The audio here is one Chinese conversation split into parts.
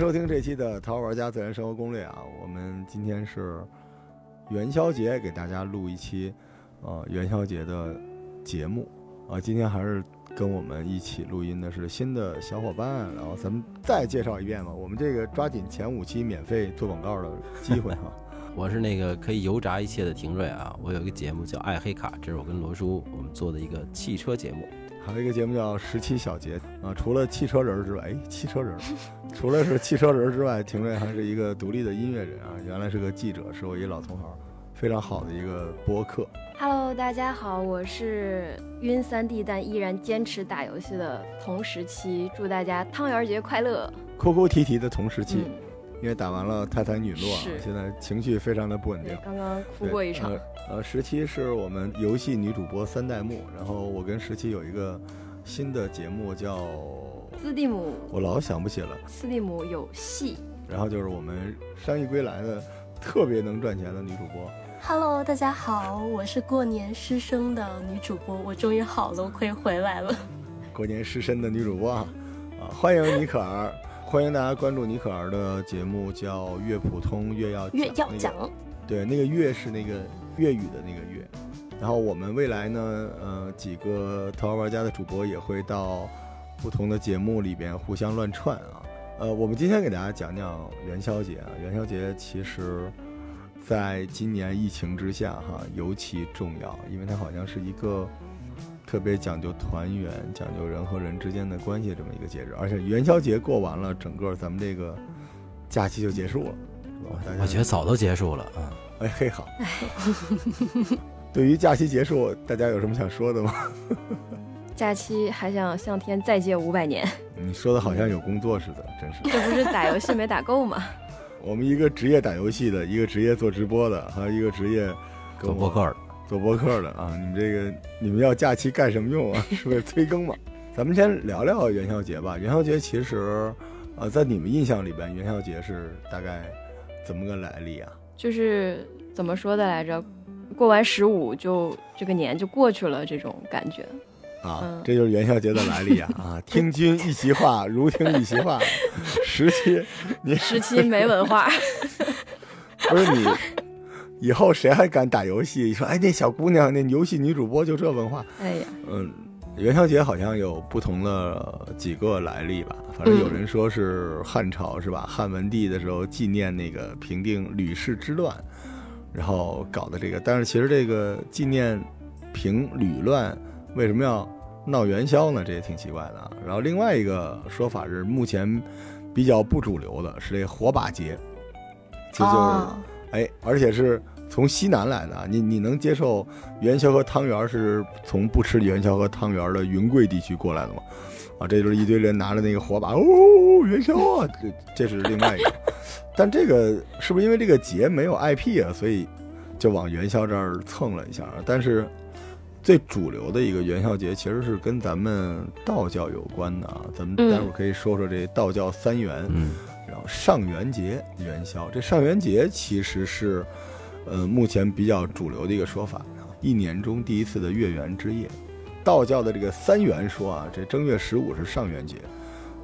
收听这期的《淘玩家自然生活攻略》啊，我们今天是元宵节，给大家录一期呃元宵节的节目啊。今天还是跟我们一起录音的是新的小伙伴，然后咱们再介绍一遍吧。我们这个抓紧前五期免费做广告的机会哈。我是那个可以油炸一切的廷瑞啊，我有一个节目叫《爱黑卡》，这是我跟罗叔我们做的一个汽车节目。还有一个节目叫《十七小节》啊，除了汽车人之外，哎，汽车人，除了是汽车人之外，廷瑞还是一个独立的音乐人啊，原来是个记者，是我一老同行，非常好的一个播客。Hello，大家好，我是晕三 D 但依然坚持打游戏的同时期，祝大家汤圆节快乐。哭哭啼啼的同时期，嗯，因为打完了泰坦陨落啊，现在情绪非常的不稳定，。刚刚哭过一场。呃，呃十七是我们游戏女主播三代目，然后我跟十七有一个新的节目叫，斯蒂姆，我老想不起了。斯蒂姆有戏。然后就是我们伤愈归来的特别能赚钱的女主播。Hello，大家好，我是过年失声的女主播，我终于好了，我可以回来了。过年失声的女主播啊，啊，欢迎尼可儿，欢迎大家关注尼可儿的节目，叫《越普通越要越要那个讲，对，那个越是那个粤语的那个粤。然后我们未来呢，呃，几个淘宝玩家的主播也会到不同的节目里边互相乱串啊。呃，我们今天给大家讲讲元宵节啊。元宵节其实在今年疫情之下哈尤其重要，因为它好像是一个特别讲究团圆、讲究人和人之间的关系这么一个节日。而且元宵节过完了，整个咱们这个假期就结束了，是吧？我觉得早都结束了啊。哎嘿好。对于假期结束，大家有什么想说的吗？假期还想向天再借五百年，你说的好像有工作似的，真是。这不是打游戏没打够吗？我们一个职业打游戏的，一个职业做直播的，还有一个职业做播客的，做播客的啊！你们这个你们要假期干什么用啊？是为了催更吗？咱们先聊聊元宵节吧。元宵节其实，呃，在你们印象里边，元宵节是大概怎么个来历啊？就是怎么说的来着？过完十五就这个年就过去了，这种感觉。啊，嗯这就是元宵节的来历啊！啊，听君一席话，如听一席话。十七，你十七没文化，不是你，以后谁还敢打游戏？说哎，那小姑娘，那游戏女主播就这文化。哎呀，嗯，元宵节好像有不同的几个来历吧。反正有嗯人说是汉朝是吧？汉文帝的时候纪念那个平定吕氏之乱，然后搞的这个。但是其实这个纪念平吕乱为什么要闹元宵呢？这也挺奇怪的啊。然后另外一个说法是目前比较不主流的是这火把节，其实就是、哦，哎，而且是从西南来的啊。你你能接受元宵和汤圆儿是从不吃元宵和汤圆儿的云贵地区过来的吗？啊，这就是一堆人拿着那个火把，哦，元宵啊，这这是另外一个。但这个是不是因为这个节没有 IP 啊，所以就往元宵这儿蹭了一下啊？但是最主流的一个元宵节其实是跟咱们道教有关的啊。咱们待会儿可以说说这道教三元。嗯，然后上元节元宵，这上元节其实是，呃，目前比较主流的一个说法，一年中第一次的月圆之夜。道教的这个三元说啊，这正月十五是上元节，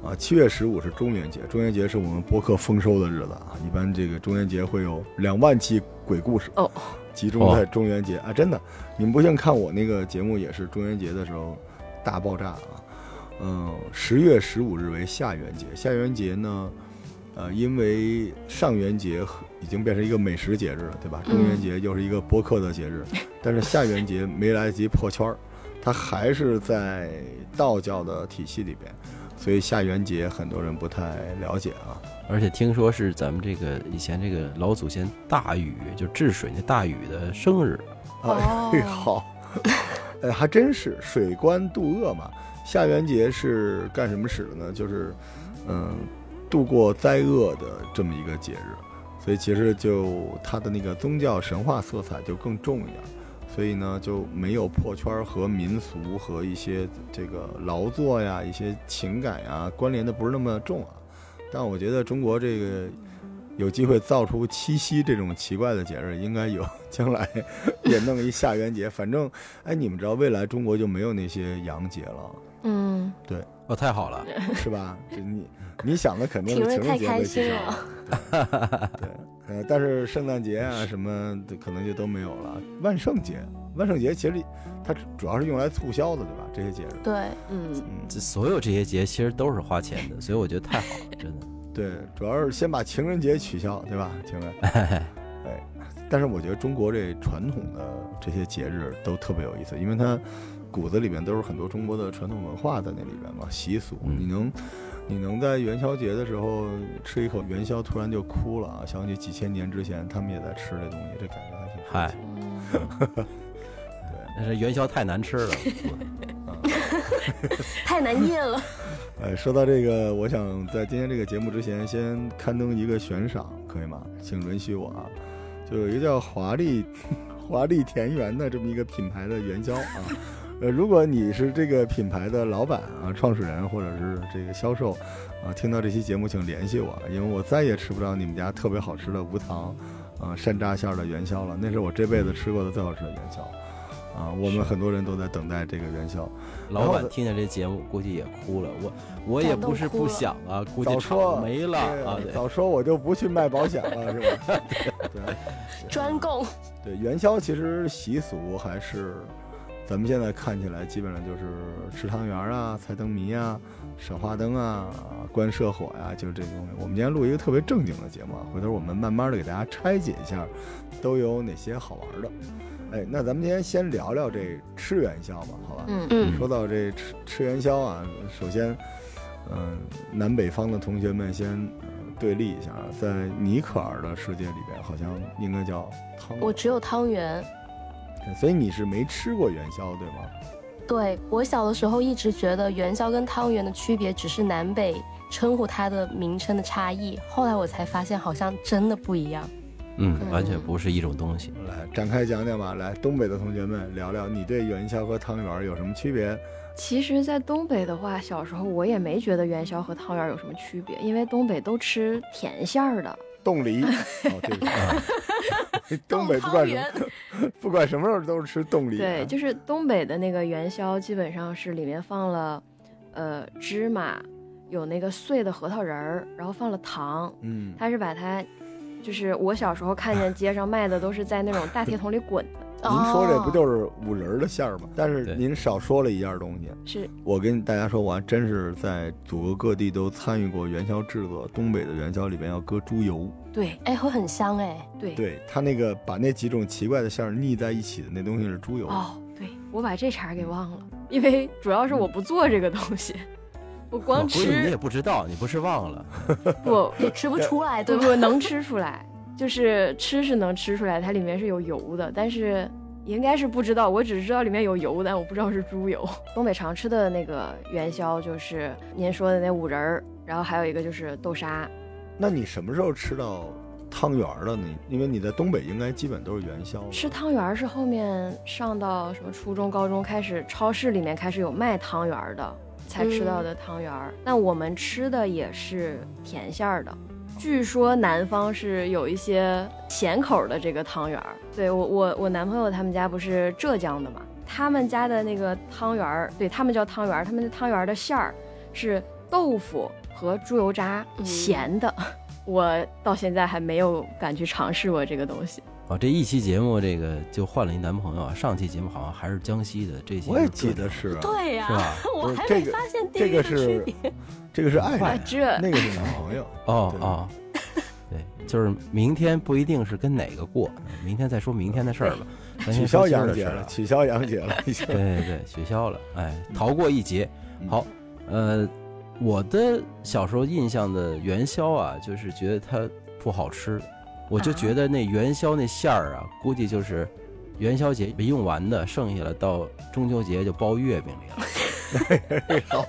啊，七月十五是中元节，中元节是我们播客丰收的日子啊。一般这个中元节会有两万期鬼故事哦，集中在中元节啊，真的，你们不信看我那个节目也是中元节的时候大爆炸啊。嗯，十月十五日为下元节，下元节呢，呃，因为上元节和已经变成一个美食节日了，对吧？中元节又是一个播客的节日，但是下元节没来得及破圈儿，它还是在道教的体系里边，所以下元节很多人不太了解啊。而且听说是咱们这个以前这个老祖先大禹，就治水那大禹的生日。啊，哦好，呃，还真是水官渡厄嘛。下元节是干什么使的呢？就是，嗯，度过灾厄的这么一个节日，所以其实就它的那个宗教神话色彩就更重一点，所以呢就没有破圈和民俗和一些这个劳作呀、一些情感呀关联的不是那么重啊。但我觉得中国这个有机会造出七夕这种奇怪的节日，应该有将来也弄一下元节。反正，哎，你们知道未来中国就没有那些洋节了。嗯，哦，太好了，是吧？这你你想的肯定是情人节被取开心消了。对，呃，但是圣诞节啊什么的可能就都没有了。万圣节，万圣节其实它主要是用来促销的，对吧？这些节日，对，嗯，嗯，这所有这些节其实都是花钱的，所以我觉得太好了，真的。对，主要是先把情人节取消，对吧？情人，哎，但是我觉得中国这传统的这些节日都特别有意思，因为它骨子里面都是很多中国的传统文化在那里边嘛，习俗。嗯你能，你能在元宵节的时候吃一口元宵，突然就哭了啊！想起几千年之前他们也在吃这东西，这感觉还挺嗨，对但 是元宵太难吃了，太难咽了。哎，说到这个，我想在今天这个节目之前，先刊登一个悬赏，可以吗？请允许我啊，就有一个叫华丽华丽田园的这么一个品牌的元宵啊。呃，如果你是这个品牌的老板啊、创始人或者是这个销售啊，听到这期节目请联系我，因为我再也吃不到你们家特别好吃的无糖啊山楂馅儿的元宵了，那是我这辈子吃过的最好吃的元宵啊。我们很多人都在等待这个元宵。老板听见这节目估计也哭了。我我也不是不想啊，估计早说没了啊，早说我就不去卖保险了，是吧？对专供，对，元宵其实习俗还是咱们现在看起来基本上就是吃汤圆啊、猜灯谜啊、赏花灯啊、观社火呀、就是这些东西。我们今天录一个特别正经的节目啊，回头我们慢慢的给大家拆解一下，都有哪些好玩的。哎，那咱们今天先聊聊这吃元宵吧，好吧？嗯嗯，说到这吃吃元宵啊，首先，嗯、南北方的同学们先、呃对立一下啊，在尼可尔的世界里边，好像应该叫汤圆我只有汤圆。所以你是没吃过元宵对吗？对我小的时候一直觉得元宵跟汤圆的区别只是南北称呼它的名称的差异，后来我才发现好像真的不一样。嗯，完全不是一种东西。来展开讲讲吧，来东北的同学们聊聊你对元宵和汤圆有什么区别？其实，在东北的话，小时候我也没觉得元宵和汤圆有什么区别，因为东北都吃甜馅儿的。冻梨，哦，对不起，东北不管什么，不管什么时候都是吃冻梨啊。对，就是东北的那个元宵，基本上是里面放了，呃，芝麻，有那个碎的核桃仁儿，然后放了糖。嗯，它是把它，就是我小时候看见街上卖的都是在那种大铁桶里滚的，您说这不哦就是五仁儿的馅儿吗？但是您少说了一样东西。是我跟大家说，我还真是在祖国各地都参与过元宵制作。东北的元宵里边要搁猪油，对哎，会很香哎。对对他那个把那几种奇怪的馅儿腻在一起的那东西是猪油。哦，对我把这茬儿给忘了，因为主要是我不做这个东西，我我光估计你也不知道，你不是忘了？不也吃不出来？对不能吃出来，就是吃是能吃出来，它里面是有油的，但是应该是不知道，我只知道里面有油，但我不知道是猪油。东北常吃的那个元宵就是您说的那五仁儿，然后还有一个就是豆沙，那你什么时候吃到汤圆儿了呢？因为你在东北应该基本都是元宵。吃汤圆儿是后面上到什么初中、高中开始，超市里面开始有卖汤圆儿的，才吃到的汤圆儿。那我们吃的也是甜馅儿的。据说南方是有一些咸口儿的这个汤圆儿。对我我我男朋友他们家不是浙江的嘛，他们家的那个汤圆儿，对他们叫汤圆儿，他们的汤圆儿的馅儿是豆腐和猪油渣，嗯咸的。我到现在还没有敢去尝试过这个东西。哦，这一期节目这个就换了一男朋友啊，上期节目好像还是江西的，这期我也记得是啊，对呀、是吧 我还没发现这个是。这个是爱哇，人，那个是男朋友。哦哦，对，就是明天不一定是跟哪个过，明天再说明天的事儿吧。取消说今儿洋节了，取消杨姐了，已经。对对对，取消了，哎，逃过一劫。嗯好，呃，我的小时候印象的元宵啊，就是觉得它不好吃，我就觉得那元宵那馅儿啊，估计就是元宵节没用完的，剩下了到中秋节就包月饼里了。好，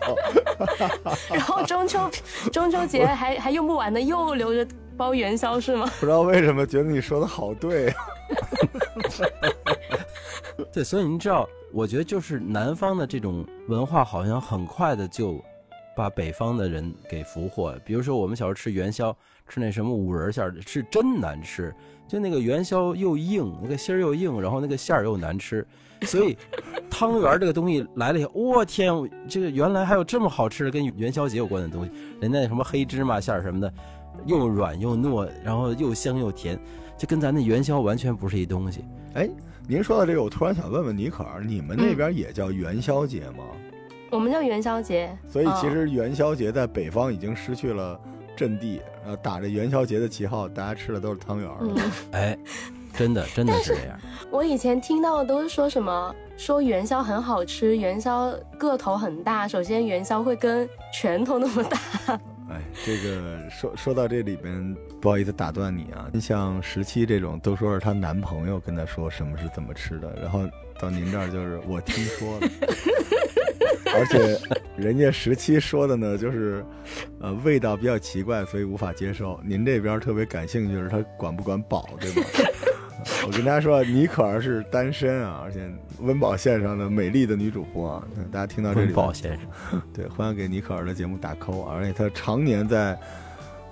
然后中秋中秋节还还用不完的，又留着包元宵是吗？不知道为什么觉得你说的好对啊。对，所以您知道，我觉得就是南方的这种文化，好像很快的就把北方的人给俘获。比如说我们小时候吃元宵，吃那什么五仁馅儿的，是真难吃。就那个元宵又硬，那个心儿又硬，然后那个馅儿又难吃。所以 汤圆这个东西来了以后，我天，这个原来还有这么好吃的跟元宵节有关的东西。人家那什么黑芝麻馅儿什么的，又软又糯，然后又香又甜，就跟咱那元宵完全不是一东西。哎，您说到这个，我突然想问问尼可儿，你们那边也叫元宵节吗？我们叫元宵节，所以其实元宵节在北方已经失去了阵地，然后，打着元宵节的旗号，大家吃的都是汤圆儿。嗯，哎，真的真的是这样。我以前听到的都是说什么说元宵很好吃，元宵个头很大。首先元宵会跟拳头那么大，哎，这个说说到这里边，不好意思打断你啊。像十七这种，都说是她男朋友跟她说什么是怎么吃的，然后到您这儿就是我听说的，而且人家十七说的呢，就是呃味道比较奇怪，所以无法接受。您这边特别感兴趣的是他管不管饱，对吧？我跟大家说，尼可儿是单身啊，而且温饱线上的美丽的女主播啊。大家听到这里温，饱先生，对，欢迎给尼可儿的节目打 call，而且她常年在，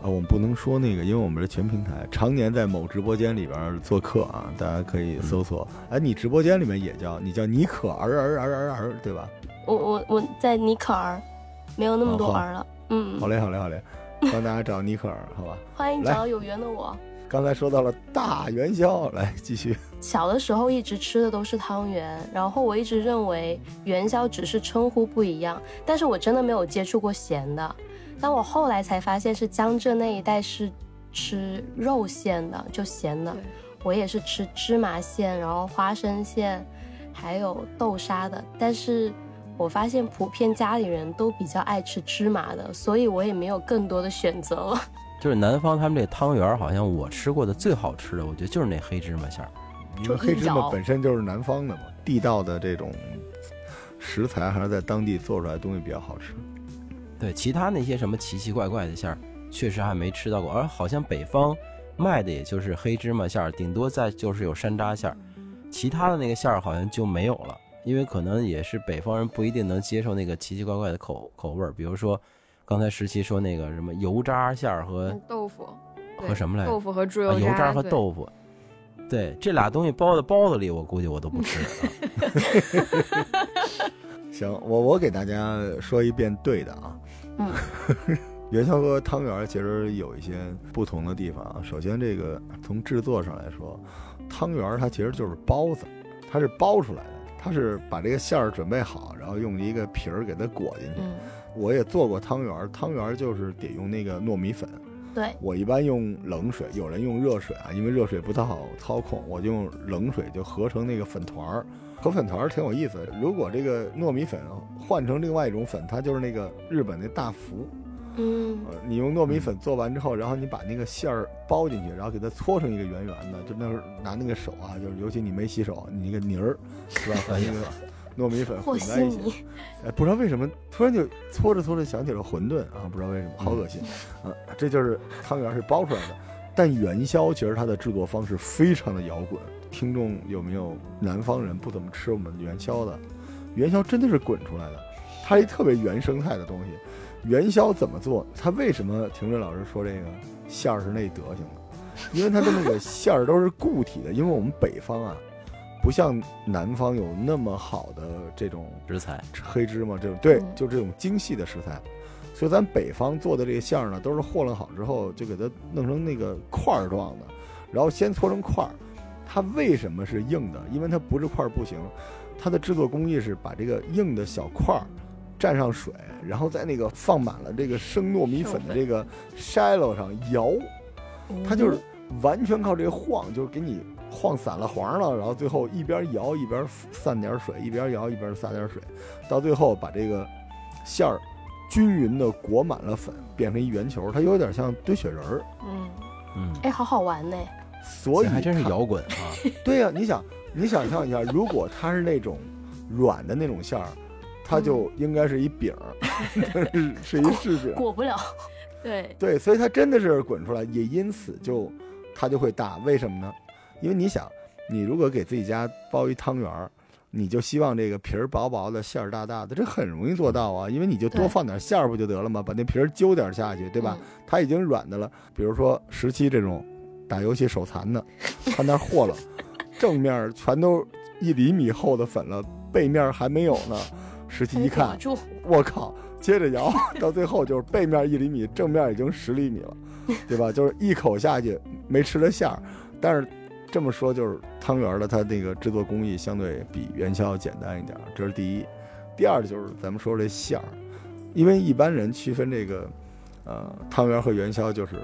啊，我们不能说那个，因为我们是全平台，常年在某直播间里边做客啊，大家可以搜索。哎，你直播间里面也叫你叫尼可儿儿儿儿儿，对吧？我我我在尼可儿，没有那么多儿了。嗯好，嘞，好嘞，好嘞，帮大家找尼可儿，好吧？欢迎找有缘的我。刚才说到了大元宵，来继续。小的时候一直吃的都是汤圆，然后我一直认为元宵只是称呼不一样，但是我真的没有接触过咸的。但我后来才发现是江浙那一带是吃肉馅的，就咸的。我也是吃芝麻馅，然后花生馅，还有豆沙的。但是我发现普遍家里人都比较爱吃芝麻的，所以我也没有更多的选择了。就是南方他们这汤圆儿，好像我吃过的最好吃的，我觉得就是那黑芝麻馅儿。因为黑芝麻本身就是南方的嘛，地道的这种食材还是在当地做出来的东西比较好吃。对，其他那些什么奇奇怪怪的馅儿，确实还没吃到过。而好像北方卖的也就是黑芝麻馅儿，顶多再就是有山楂馅儿，其他的那个馅儿好像就没有了。因为可能也是北方人不一定能接受那个奇奇怪怪的口口味儿，比如说刚才十七说那个什么油渣馅儿和嗯豆腐和什么来着豆腐和猪油啊油渣和豆腐。对，这俩东西包在包子里，我估计我都不吃啊。行，我我给大家说一遍对的啊。嗯，元宵和汤圆其实有一些不同的地方啊。首先，这个从制作上来说，汤圆它其实就是包子，它是包出来的，它是把这个馅儿准备好，然后用一个皮儿给它裹进去。嗯，我也做过汤圆儿，汤圆儿就是得用那个糯米粉。对，我一般用冷水，有人用热水啊，因为热水不太好操控，我就用冷水就合成那个粉团儿。和粉团儿挺有意思。如果这个糯米粉换成另外一种粉，它就是那个日本那大福。嗯呃，你用糯米粉做完之后，然后你把那个馅儿包进去，然后给它搓成一个圆圆的，就那时候拿那个手啊，就是尤其你没洗手，你那个泥儿是吧，和那个 糯米粉混在一起。稀泥。哎，不知道为什么突然就搓着搓着想起了馄饨啊，不知道为什么，好恶心，啊，这就是汤圆是包出来的。但元宵其实它的制作方式非常的摇滚，听众有没有南方人不怎么吃我们元宵的？元宵真的是滚出来的，它是一特别原生态的东西。元宵怎么做？它为什么廷瑞老师说这个馅儿是那德行的？因为它的那个馅儿都是固体的，因为我们北方啊，不像南方有那么好的这种食材，黑芝麻这种，对嗯，就这种精细的食材，所以咱北方做的。这个馅儿呢，都是和弄好之后就给它弄成那个块儿状的，然后先搓成块儿。它为什么是硬的？因为它不是块儿不行，它的。制作工艺是把这个硬的。小块儿蘸上水，然后在那个放满了这个生糯米粉的这个筛篓上摇，它就是完全靠这个晃，就是给你晃散了黄了，然后最后一边摇一边散点水，一边摇一边撒点水，到最后把这个馅儿均匀的裹满了粉，变成一圆球，它有点像堆雪人儿。嗯，嗯，哎，好好玩呢。所以还真是摇滚啊。对呀、你想，你想象一下，如果它是那种软的那种馅儿，它就应该是一饼儿，是是一柿饼。裹不了。对，对，所以它真的是滚出来，也因此就它就会大。为什么呢？因为你想，你如果给自己家包一汤圆儿，你就希望这个皮儿薄薄的，馅儿大大的，这很容易做到啊，因为你就多放点馅儿不就得了吗？把那皮儿揪点下去，对吧？它已经软的了。比如说十七这种打游戏手残的，他那儿和了，正面全都一厘米厚的粉了，背面还没有呢。十七嗯，一看，我靠！接着摇，到最后就是背面一厘米，正面已经十厘米了，对吧？就是一口下去没吃了馅儿，但是这么说就是汤圆儿的它那个制作工艺相对比元宵要简单一点儿，这是第一。第二就是咱们说这馅儿，因为一般人区分这个呃汤圆儿和元宵，就是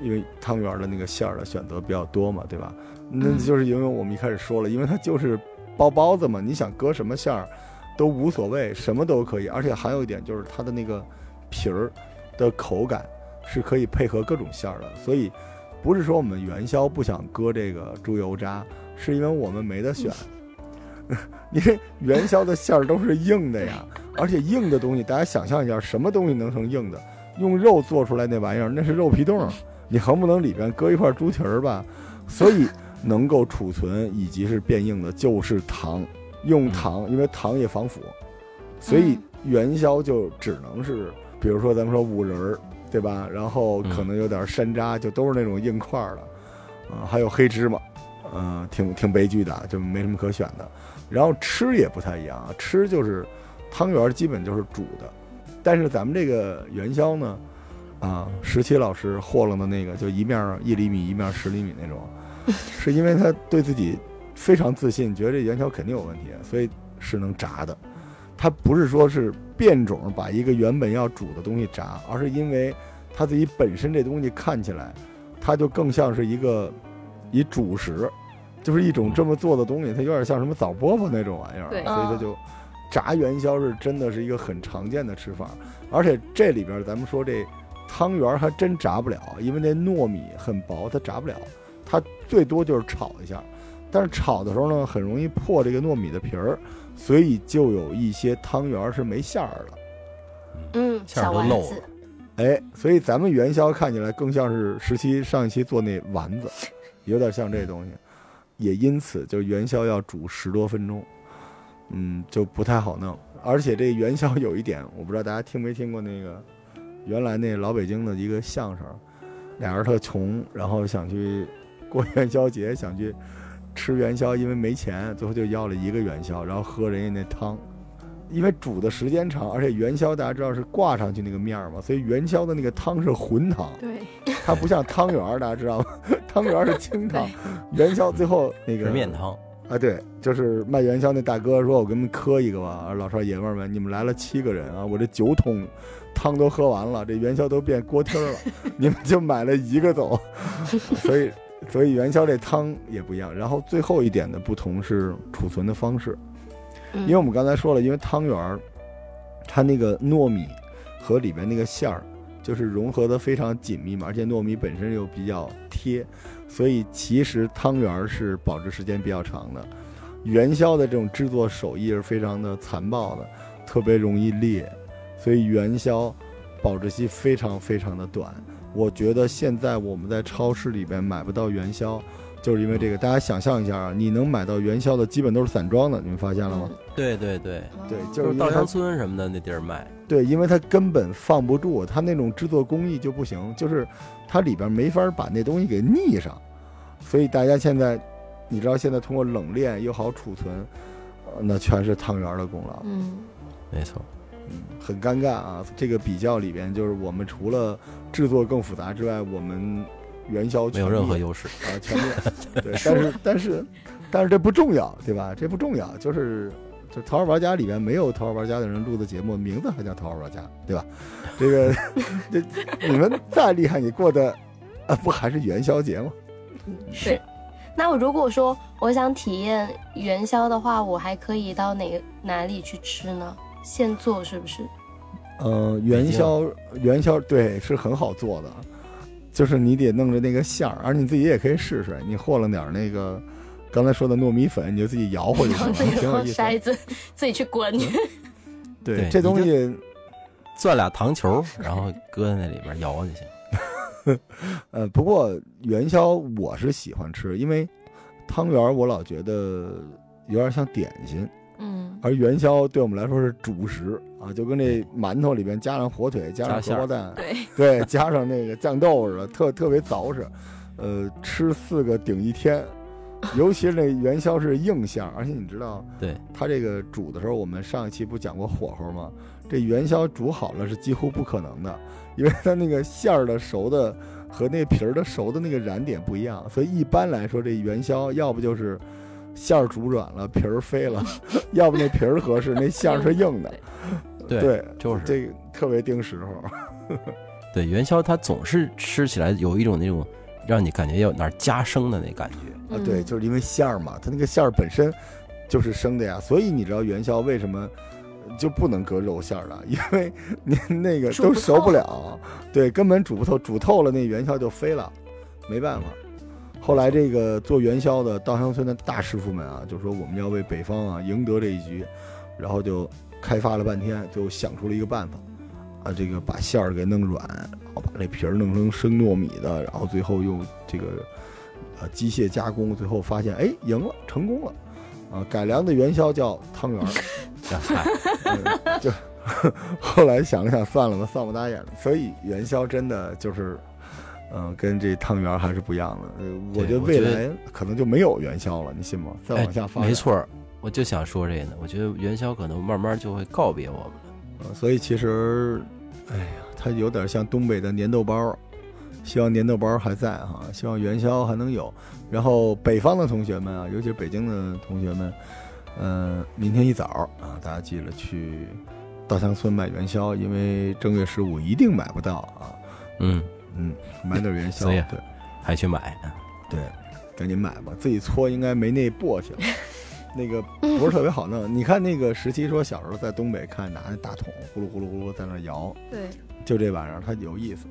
因为汤圆儿的那个馅儿的选择比较多嘛，对吧？那嗯就是因为我们一开始说了，因为它就是包包子嘛，你想搁什么馅儿都无所谓，什么都可以。而且还有一点就是它的那个皮儿的口感是可以配合各种馅儿的，所以不是说我们元宵不想搁这个猪油渣，是因为我们没得选。因为元宵的馅儿都是硬的呀，而且硬的东西，大家想象一下，什么东西能成硬的？用肉做出来那玩意儿，那是肉皮冻，你横不能里边搁一块猪蹄儿吧？所以能够储存以及是变硬的，就是糖，用糖，因为糖也防腐，所以元宵就只能是，比如说咱们说五仁儿，对吧？然后可能有点山楂，就都是那种硬块儿的，啊、还有黑芝麻，嗯、挺挺悲剧的，就没什么可选的。然后吃也不太一样啊，吃就是汤圆儿基本就是煮的，但是咱们这个元宵呢，啊，十七老师和弄的那个就一面儿一厘米，一面儿十厘米那种，是因为他对自己非常自信，觉得这元宵肯定有问题，所以是能炸的。它不是说是变种把一个原本要煮的东西炸，而是因为它自己本身这东西看起来，它就更像是一个以主食，就是一种这么做的东西，它有点像什么枣饽饽那种玩意儿，所以它就炸元宵是真的是一个很常见的吃法，而且这里边咱们说这汤圆还真炸不了，因为那糯米很薄，它炸不了，它最多就是炒一下，但是炒的时候呢，很容易破这个糯米的皮儿，所以就有一些汤圆儿是没馅儿的。嗯，馅儿都漏了，哎，所以咱们元宵看起来更像是十七上一期做那丸子，有点像这东西，也因此就元宵要煮十多分钟，嗯，就不太好弄。而且这元宵有一点，我不知道大家听没听过那个原来那老北京的一个相声，俩人特穷，然后想去过元宵节，想去吃元宵，因为没钱，最后就要了一个元宵，然后喝人家那汤。因为煮的时间长，而且元宵大家知道是挂上去那个面儿嘛，所以元宵的那个汤是浑汤，对，它不像汤圆儿，大家知道吗？汤圆儿是清汤，元宵最后那个是面汤，啊，对，就是卖元宵那大哥说：“我给你们磕一个吧。”老少爷们儿们，你们来了七个人啊，我这九桶汤都喝完了，这元宵都变锅贴儿了，你们就买了一个走。所以，所以元宵这汤也不一样。然后最后一点的不同是储存的方式，嗯因为我们刚才说了，因为汤圆儿它那个糯米和里边那个馅儿就是融合的非常紧密嘛，而且糯米本身又比较贴，所以其实汤圆儿是保质时间比较长的。元宵的这种制作手艺是非常的残暴的，特别容易裂，所以元宵保质期非常非常的短。我觉得现在我们在超市里边买不到元宵，就是因为这个。大家想象一下啊，你能买到元宵的基本都是散装的，你们发现了吗？对对对，对，哦就是稻香村什么的那地儿卖，对，因为它根本放不住，它那种制作工艺就不行，就是它里边没法把那东西给腻上，所以大家现在，你知道现在通过冷链又好储存，呃那全是汤圆的功劳，嗯，没错，嗯，很尴尬啊。这个比较里边，就是我们除了制作更复杂之外，我们元宵没有任何优势。啊，全面 对，但是但是但是这不重要，对吧？这不重要，就是就《桃花玩家》里边没有《桃花玩家》的人录的节目，名字还叫《桃花玩家》，对吧？这个 这你们再厉害，你过的啊不还是元宵节吗？是。那我如果说我想体验元宵的话，我还可以到哪个哪里去吃呢？现做是不是？呃，元宵元宵对是很好做的，就是你得弄着那个馅儿，而你自己也可以试试，你和了点儿那个刚才说的糯米粉，你就自己摇和就行挺有意思筛子自己去滚。对，对这东西攥俩糖球，然后搁在那里边摇就行。呃，不过元宵我是喜欢吃，因为汤圆我老觉得有点像点心，嗯而元宵对我们来说是主食啊，就跟那馒头里边加上火腿，加上荷包蛋，对，对，加上那个酱豆似的，特特别凿实，呃，吃四个顶一天。尤其是那元宵是硬馅儿，而且你知道，对，它这个煮的时候，我们上一期不讲过火候吗？这元宵煮好了是几乎不可能的，因为它那个馅儿的熟的和那皮儿的熟的那个燃点不一样，所以一般来说，这元宵要不就是馅儿煮软了，皮儿飞了，要不那皮儿合适，那馅儿是硬的。对对，就是这个特别盯时候。对元宵，它总是吃起来有一种那种让你感觉要哪儿加生的那感觉。啊，对，嗯就是因为馅儿嘛，它那个馅儿本身就是生的呀，所以你知道元宵为什么就不能搁肉馅儿了？因为您那个都熟不透了，对，根本煮不透，煮透了那元宵就飞了，没办法。后来这个做元宵的稻香村的大师傅们啊，就说我们要为北方啊赢得这一局，然后就开发了半天，最后想出了一个办法，啊，这个把馅儿给弄软，然后把这皮儿弄成生糯米的，然后最后用这个呃机械加工，最后发现哎赢了，成功了，啊，改良的元宵叫汤圆儿。就 后来想了想，算了吧，算不打眼了。所以元宵真的就是，嗯、跟这汤圆还是不一样的。呃，我觉得未来可能就没有元宵了，你信吗？再往下发，哎没错，我就想说这个呢。我觉得元宵可能慢慢就会告别我们了。呃所以其实，哎呀，它有点像东北的粘豆包。希望粘豆包还在哈，希望元宵还能有。然后北方的同学们啊，尤其是北京的同学们，嗯、明天一早啊，大家记得去稻香村买元宵，因为正月十五一定买不到啊。嗯，嗯，买点元宵，对还去买呢。对，赶紧买吧，自己搓应该没那簸箕了，那个不是特别好弄。你看那个十七说小时候在东北看拿那大桶呼噜呼噜呼噜在那摇，对，就这玩意儿它有意思。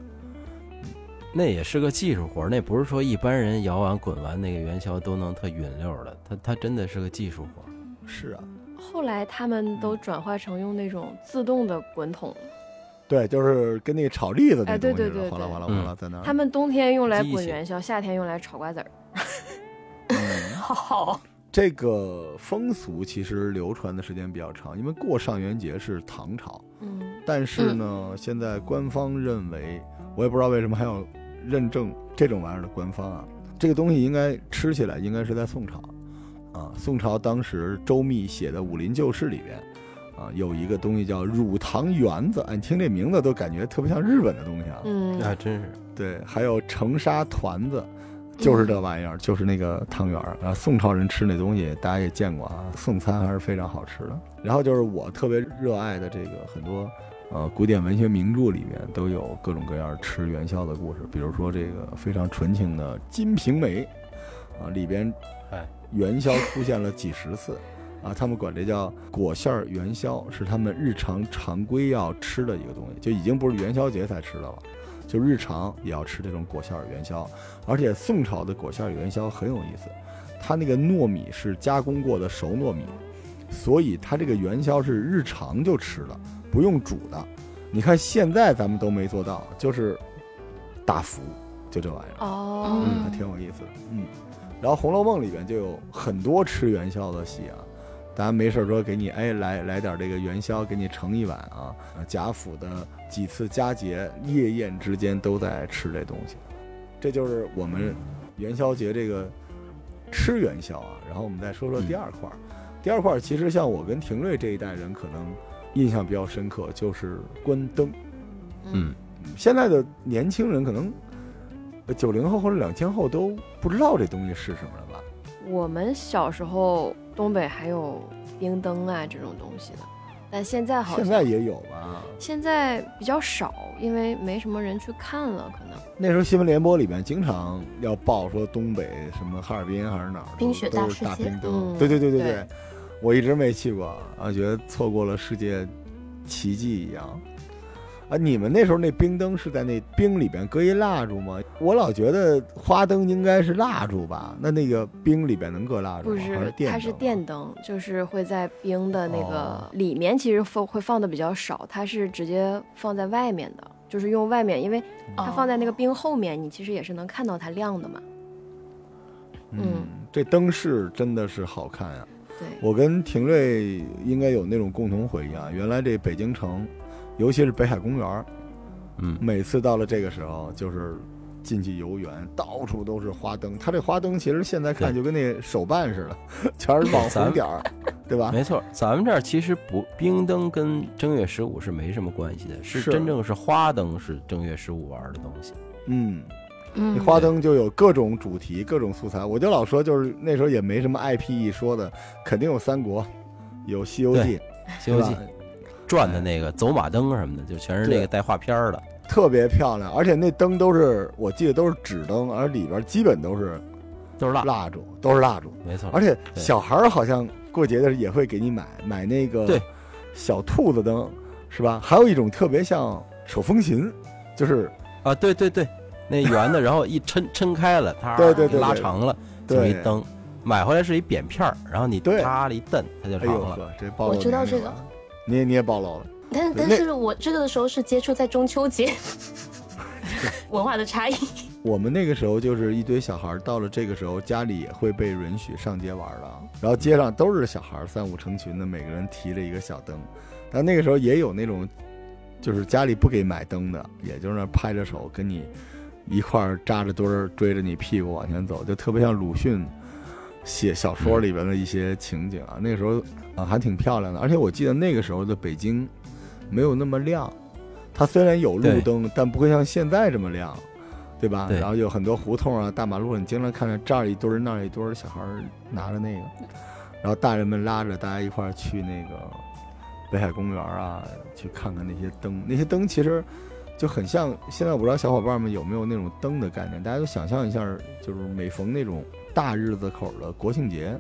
那也是个技术活儿，那不是说一般人摇完滚完那个元宵都能特匀溜的，它它真的是个技术活儿。是啊，后来他们都转化成用那种自动的滚筒，对，就是跟那个炒栗子那哎东西似的，对对对对哗啦哗啦哗啦在那儿。他们冬天用来滚元宵，夏天用来炒瓜子儿。嗯。好，这个风俗其实流传的时间比较长，因为过上元节是唐朝，嗯，但是呢，现在官方认为，我也不知道为什么还要认证这种玩意儿的官方啊，这个东西应该吃起来应该是在宋朝，啊，宋朝当时周密写的《武林旧事》里边，啊，有一个东西叫乳糖圆子，哎，你听这名字都感觉特别像日本的东西啊，嗯这还真是。对，还有成沙团子，就是这玩意儿，就是那个汤圆儿啊。宋朝人吃那东西，大家也见过啊，宋餐还是非常好吃的。然后就是我特别热爱的这个很多呃古典文学名著里面都有各种各样吃元宵的故事，比如说这个非常纯情的《金瓶梅》啊，里边哎元宵出现了几十次。啊，他们管这叫果馅儿元宵，是他们日常常规要吃的一个东西，就已经不是元宵节才吃的了。就日常也要吃这种果馅儿元宵，而且宋朝的果馅儿元宵很有意思，它那个糯米是加工过的熟糯米，所以它这个元宵是日常就吃的，不用煮的。你看现在咱们都没做到，就是大福，就这玩意儿，哦嗯，还挺有意思的，嗯。然后《红楼梦》里边就有很多吃元宵的戏啊，大家没事儿说给你哎来来点这个元宵，给你盛一碗啊。呃贾府的几次佳节夜宴之间都在吃这东西，这就是我们元宵节这个吃元宵啊。然后我们再说说第二块儿，第二块儿其实像我跟廷瑞这一代人可能印象比较深刻，就是关灯。嗯，现在的年轻人可能九零后或者两千后都不知道这东西是什么了吧？我们小时候东北还有冰灯啊这种东西的，但现在好像现在也有吧？现在比较少，因为没什么人去看了，可能。那时候新闻联播里面经常要报说东北什么哈尔滨还是哪儿冰雪大世界大冰灯，嗯对对对对对我一直没去过啊，觉得错过了世界奇迹一样。啊，你们那时候那冰灯是在那冰里边搁一蜡烛吗？我老觉得花灯应该是蜡烛吧？那那个冰里边能搁蜡烛不吗？不是？它是电灯，就是会在冰的那哦个里面，其实放会放的比较少，它是直接放在外面的，就是用外面，因为它放在那个冰后面，你其实也是能看到它亮的嘛。嗯，这灯饰真的是好看呀、对，我跟廷瑞应该有那种共同回忆啊。原来这北京城，尤其是北海公园儿，嗯，每次到了这个时候，就是进去游园，到处都是花灯。它这花灯其实现在看就跟那手办似的，全是网红点儿，对吧？没错，咱们这儿其实不冰灯跟正月十五是没什么关系的，是是真正是花灯是正月十五玩的东西。嗯，嗯那花灯就有各种主题、各种素材。我就老说，就是那时候也没什么 IP 一说的，肯定有三国，有西游记，《西游记转的那个走马灯什么的，就全是那个带画片儿的。特别漂亮，而且那灯都是我记得都是纸灯，而里边基本都是都是蜡，蜡烛，都是蜡烛。没错。而且小孩儿好像过节的时候也会给你买买那个对小兔子灯，是吧？还有一种特别像手风琴，就是啊，对对对，那圆的，然后一抻抻开了，它对对拉长了，就一，灯。买回来是一扁片儿，然后你对啪了一蹬，它就哎长了。我知道这个你也你也暴露了。但但是我这个的时候是接触在中秋节，文化的差异。我们那个时候就是一堆小孩儿，到了这个时候，家里也会被允许上街玩儿的，然后街上都是小孩儿，三五成群的，每个人提着一个小灯。但那个时候也有那种，就是家里不给买灯的，也就是那拍着手跟你一块儿扎着堆儿追着你屁股往前走，就特别像鲁迅写小说里边的一些情景啊。那个时候啊还挺漂亮的，而且我记得那个时候的北京没有那么亮，它虽然有路灯，但不会像现在这么亮。对吧？对然后有很多胡同啊、大马路上，你经常看到这儿一堆儿那儿一堆儿小孩儿拿着那个，然后大人们拉着大家一块儿去那个北海公园啊，去看看那些灯。那些灯其实就很像现在，我不知道小伙伴们有没有那种灯的概念。大家都想象一下，就是每逢那种大日子口的国庆节，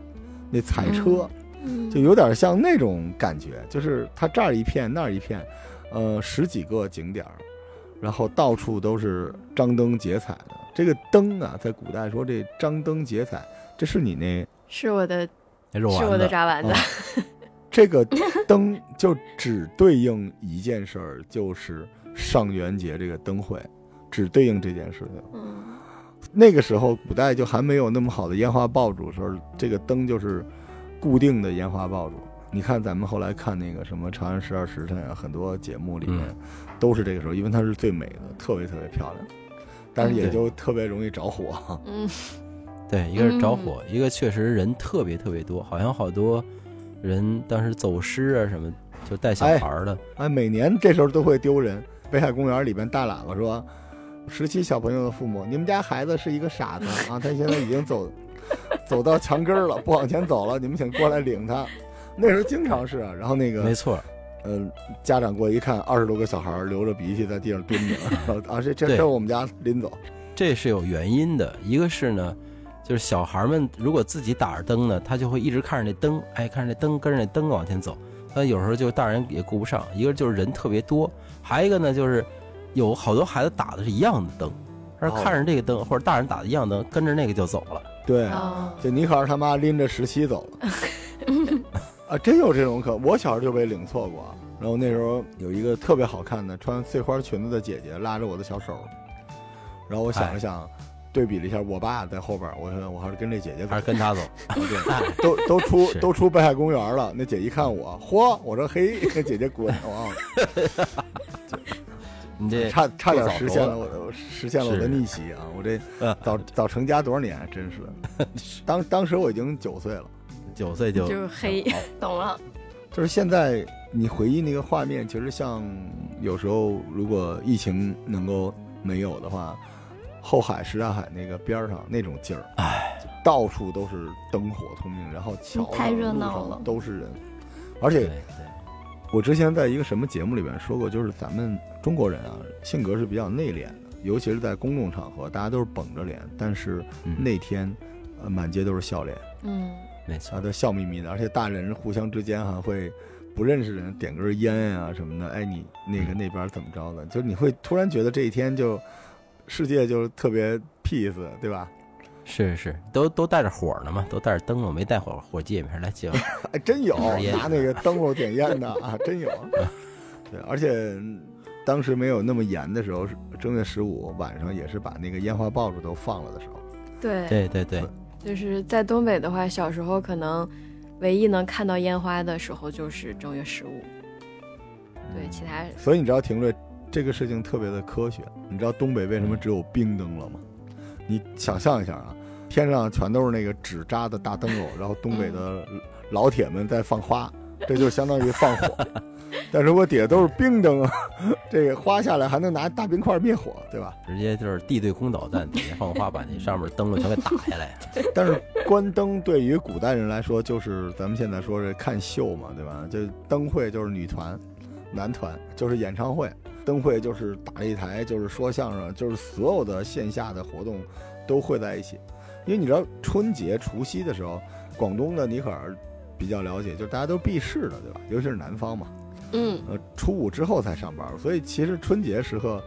那彩车、嗯就有点像那种感觉，就是它这儿一片那儿一片，呃，十几个景点儿。然后到处都是张灯结彩的。这个灯啊，在古代说这张灯结彩，这是你那是我的是我，的炸丸子啊，这个灯就只对应一件事儿，就是上元节这个灯会，只对应这件事情。嗯那个时候，古代就还没有那么好的烟花爆竹的时候，这个灯就是固定的烟花爆竹。你看咱们后来看那个什么《长安十二时辰》啊，很多节目里面嗯都是这个时候，因为它是最美的，特别特别漂亮，但是也就特别容易着火。嗯，对，一个是着火，一个确实人特别特别多，好像好多人当时走失啊什么，就带小孩儿的，哎，每年这时候都会丢人。北海公园里边大喇叭说：“十七小朋友的父母，你们家孩子是一个傻子啊，他现在已经走 走到墙根儿了，不往前走了，你们请过来领他。”那时候经常是啊，然后那个没错，呃，家长过一看，二十多个小孩儿流着鼻涕在地上蹲着，啊，这这这是我们家临走。这是有原因的。一个是呢，就是小孩们如果自己打着灯呢，他就会一直看着那灯，哎，看着那灯，跟着那灯往前走。但有时候就大人也顾不上，一个就是人特别多，还一个呢就是有好多孩子打的是一样的灯，而哦看着这个灯或者大人打的一样灯，跟着那个就走了。对，哦，就尼克尔他妈拎着十七走了，啊，真有这种可，我小时候就被领错过。然后那时候有一个特别好看的穿碎花裙子的姐姐拉着我的小手，然后我想了想，对比了一下，我爸在后边，我说我还是跟这姐姐走还是，跟他走，对，都都出都出北海公园了。那姐一看我，嚯，我说嘿，那姐姐滚，哇，你这差差点实现了我的实现了我的逆袭啊！我这呃早早成家多少年，真是，当当时我已经九岁了。九岁就就是黑 懂了，就是现在你回忆那个画面，其实像有时候如果疫情能够没有的话，后海什刹海那个边儿上那种劲儿，哎，到处都是灯火通明，然后桥太热闹了都是人。而且对对，我之前在一个什么节目里边说过，就是咱们中国人啊，性格是比较内敛的，尤其是在公众场合，大家都是绷着脸，但是嗯那天，呃，满街都是笑脸。嗯，没错啊，，都笑眯眯的，而且大人互相之间还会不认识人点根烟啊什么的，哎，你那个那边怎么着的，就是你会突然觉得这一天就世界就特别 peace，对吧？是是，都都带着火呢嘛，都带着灯笼，没带火火机也没人来接我。哎，真有拿那个灯笼点烟的啊，真有。对，而且当时没有那么严的时候，是正月十五晚上也是把那个烟花爆竹都放了的时候。对，对对对，就是在东北的话，小时候可能唯一能看到烟花的时候就是正月十五。对，其他所以你知道廷瑞这个事情特别的科学。你知道东北为什么只有冰灯了吗？你想象一下啊，天上全都是那个纸扎的大灯笼，然后东北的老铁们在放花，这就相当于放火。但如果底下都是冰灯啊，这个花下来还能拿大冰块灭火，对吧？直接就是地对空导弹，底下放花把那上面灯笼全给打下来。但是关灯对于古代人来说，就是咱们现在说这看秀嘛，对吧？这灯会就是女团、男团，就是演唱会；灯会就是打擂台，就是说相声，就是所有的线下的活动都会在一起。因为你知道春节除夕的时候，广东的你可儿比较了解，就是大家都避世的，对吧？尤其是南方嘛。嗯，呃，初五之后才上班，所以其实春节时刻，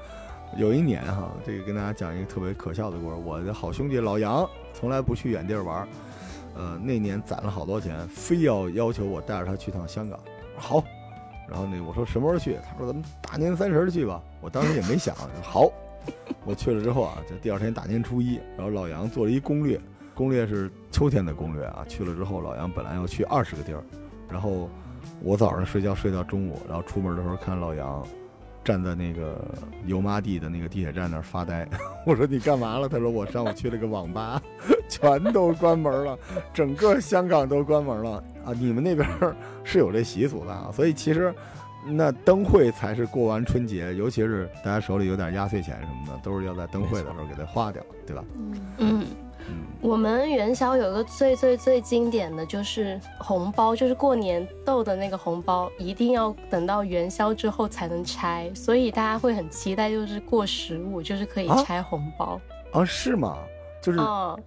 有一年哈，这个跟大家讲一个特别可笑的故事。我的好兄弟老杨从来不去远地儿玩，呃，那年攒了好多钱，非要要求我带着他去趟香港。好，然后那我说什么时候去？他说咱们大年三十去吧。我当时也没想，好，我去了之后啊，就第二天大年初一，然后老杨做了一攻略，攻略是秋天的攻略啊。去了之后，老杨本来要去二十个地儿，然后。我早上睡觉睡到中午，然后出门的时候看老杨站在那个油麻地的那个地铁站那儿发呆。我说你干嘛了？他说我上午去了个网吧，全都关门了，整个香港都关门了啊！你们那边是有这习俗的啊？所以其实那灯会才是过完春节，尤其是大家手里有点压岁钱什么的，都是要在灯会的时候给它花掉，对吧？嗯。我们元宵有个最最最经典的就是红包，就是过年逗的那个红包，一定要等到元宵之后才能拆，所以大家会很期待，就是过十五就是可以拆红包啊？是吗？就是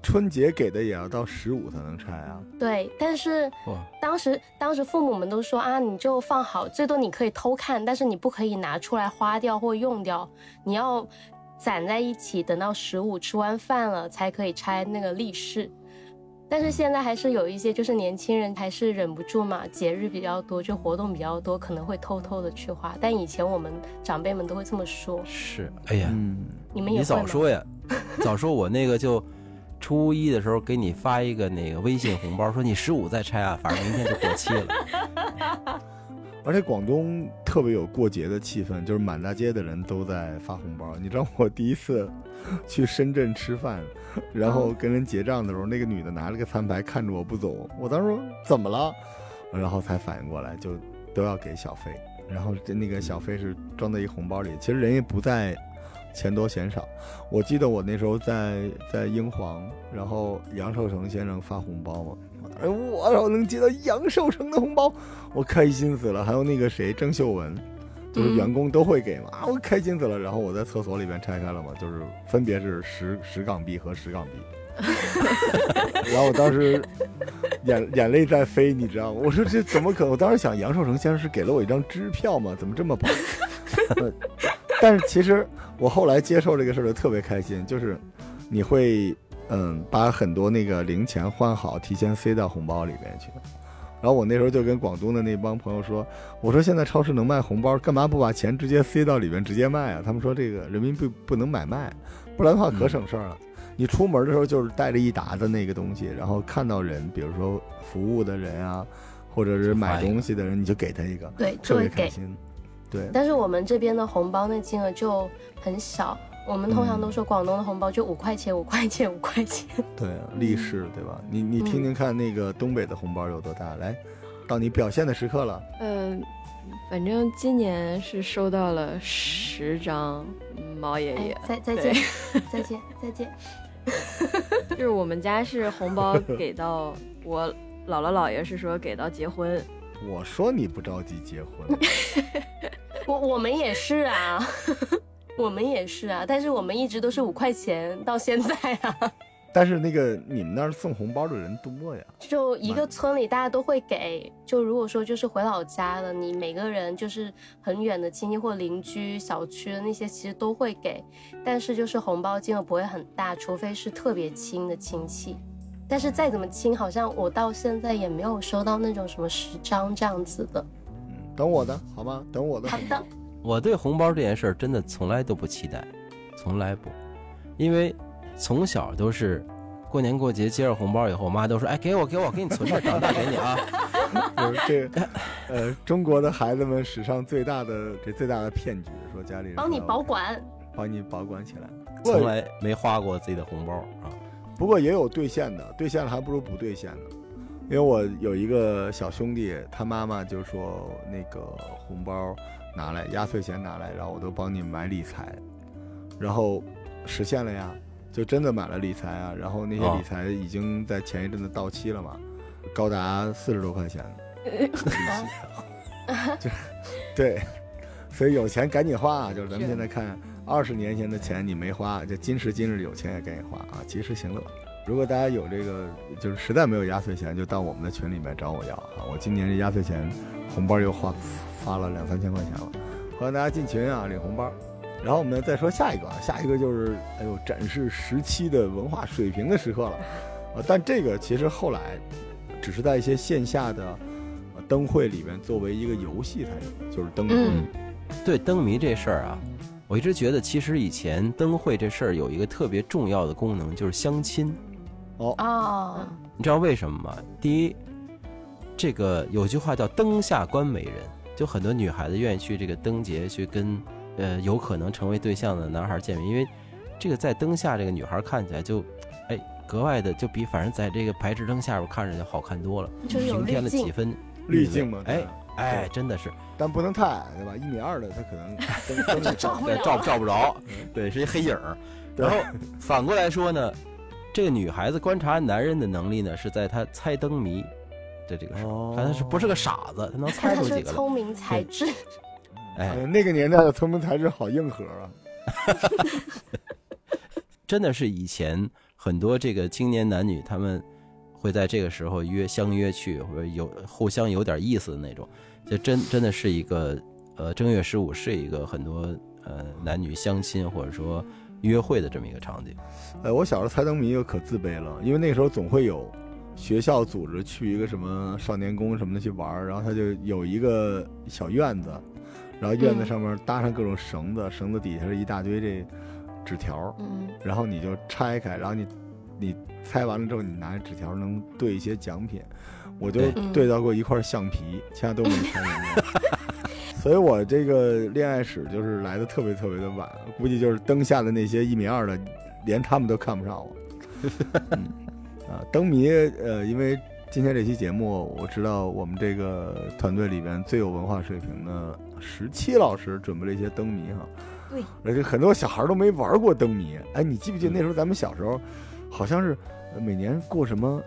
春节给的也要到十五才能拆啊？对，但是当时当时父母们都说啊，你就放好，最多你可以偷看，但是你不可以拿出来花掉或用掉，你要。攒在一起，等到十五吃完饭了才可以拆那个利是。但是现在还是有一些，就是年轻人还是忍不住嘛，节日比较多，就活动比较多，可能会偷偷的去花。但以前我们长辈们都会这么说。是，哎呀，你们也你早说呀，早说我那个就初一的时候给你发一个那个微信红包，说你十五再拆啊，反正明天就过期了。而且广东特别有过节的气氛，就是满大街的人都在发红包。你知道我第一次去深圳吃饭，然后跟人结账的时候，那个女的拿了个餐牌看着我不走，我当时说怎么了，然后才反应过来，就都要给小费。然后那个小费是装在一红包里，其实人也不在钱多嫌少。我记得我那时候在在英皇，然后杨受成先生发红包嘛。哎，我操，能接到杨受成的红包，我开心死了。还有那个谁，郑秀文，就是员工都会给嘛，啊，我开心死了。然后我在厕所里边拆开了嘛，就是分别是十十港币和十港币。然后我当时眼眼泪在飞，你知道吗？我说这怎么可能？我当时想，杨受成先生是给了我一张支票吗？怎么这么棒？但是其实我后来接受这个事儿就特别开心，就是你会。嗯，把很多那个零钱换好，提前塞到红包里边去。然后我那时候就跟广东的那帮朋友说：“我说现在超市能卖红包，干嘛不把钱直接塞到里边直接卖啊？”他们说：“这个人民币不能买卖，不然的话可省事儿了。你出门的时候就是带着一沓的那个东西，然后看到人，比如说服务的人啊，或者是买东西的人，你就给他一个，对，特别开心。对。但是我们这边的红包那金额就很小。我们通常都说广东的红包就五块钱，五块钱，五块钱。对，利是，对吧？你你听听看，那个东北的红包有多大？来，到你表现的时刻了。嗯，反正今年是收到了十张毛爷爷。再再见，再见，再见。就是我们家是红包给到我姥姥姥爷是说给到结婚。我说你不着急结婚。我我们也是啊。我们也是啊，但是我们一直都是五块钱到现在啊。但是那个你们那儿送红包的人多呀？就一个村里大家都会给。就如果说就是回老家了，你每个人就是很远的亲戚或邻居、小区的那些，其实都会给。但是就是红包金额不会很大，除非是特别亲的亲戚。但是再怎么亲，好像我到现在也没有收到那种什么十张这样子的。嗯，等我的好吗？等我的。好的。我对红包这件事儿真的从来都不期待，从来不，因为从小都是过年过节接着红包以后，我妈都说：“哎，给我给我，给你存着，长大给你啊。就是这，呃，中国的孩子们史上最大的这最大的骗局，说家里人帮你保管。帮你保管起来。”从来没花过自己的红包啊。不过也有兑现的，兑现了还不如不兑现呢。因为我有一个小兄弟，他妈妈就说那个红包拿来，压岁钱拿来，然后我都帮你买理财，然后实现了呀，就真的买了理财啊。然后那些哦理财已经在前一阵子到期了嘛，高达四十多块钱，就对，所以有钱赶紧花啊！就是咱们现在看二十年前的钱你没花，就今时今日有钱也赶紧花啊，及时行乐。如果大家有这个，就是实在没有压岁钱，就到我们的群里面找我要啊！我今年这压岁钱红包又花发了两三千块钱了，欢迎大家进群啊，领红包。然后我们再说下一个，啊，下一个就是哎呦展示时期的文化水平的时刻了啊！但这个其实后来只是在一些线下的呃灯会里面作为一个游戏才有，就是灯谜。嗯对灯谜这事儿啊，我一直觉得其实以前灯会这事儿有一个特别重要的功能，就是相亲。哦，你知道为什么吗？第一，这个有句话叫“灯下观美人”，就很多女孩子愿意去这个灯节去跟呃有可能成为对象的男孩见面，因为这个在灯下这个女孩看起来就哎格外的就比反正在这个白炽灯下边看着就好看多了，就是有平添。了几分滤镜嘛哎对哎，真的是但不能太矮，对吧？一米二的他可能 灯灯照不照照不着，对，是一黑影儿。然后反过来说呢，这个女孩子观察男人的能力呢，是在她猜灯谜的这个时候，反正是不是个傻子，他能猜出几个来。聪明才智，哎，哎，那个年代的聪明才智好硬核啊！真的是以前很多这个青年男女，他们会在这个时候约相约去，或者有互相有点意思的那种，就真真的是一个呃正月十五是一个很多呃男女相亲或者说约会的这么一个场景。哎，我小时候猜灯谜就可自卑了，因为那时候总会有学校组织去一个什么少年宫什么的去玩儿，然后他就有一个小院子，然后院子嗯上面搭上各种绳子，绳子底下是一大堆这纸条，嗯，然后你就拆开，然后你你拆完了之后，你拿着纸条能兑一些奖品。我就嗯兑到过一块橡皮，其他都没拆明白。所以我这个恋爱史就是来的特别特别的晚，估计就是灯下的那些一米二的，连他们都看不上我。嗯、啊，灯谜，呃，因为今天这期节目，我知道我们这个团队里边最有文化水平的十七老师准备了一些灯谜哈。对，而且很多小孩都没玩过灯谜。哎，你记不记得那时候咱们小时候，好像是呃每年过什么？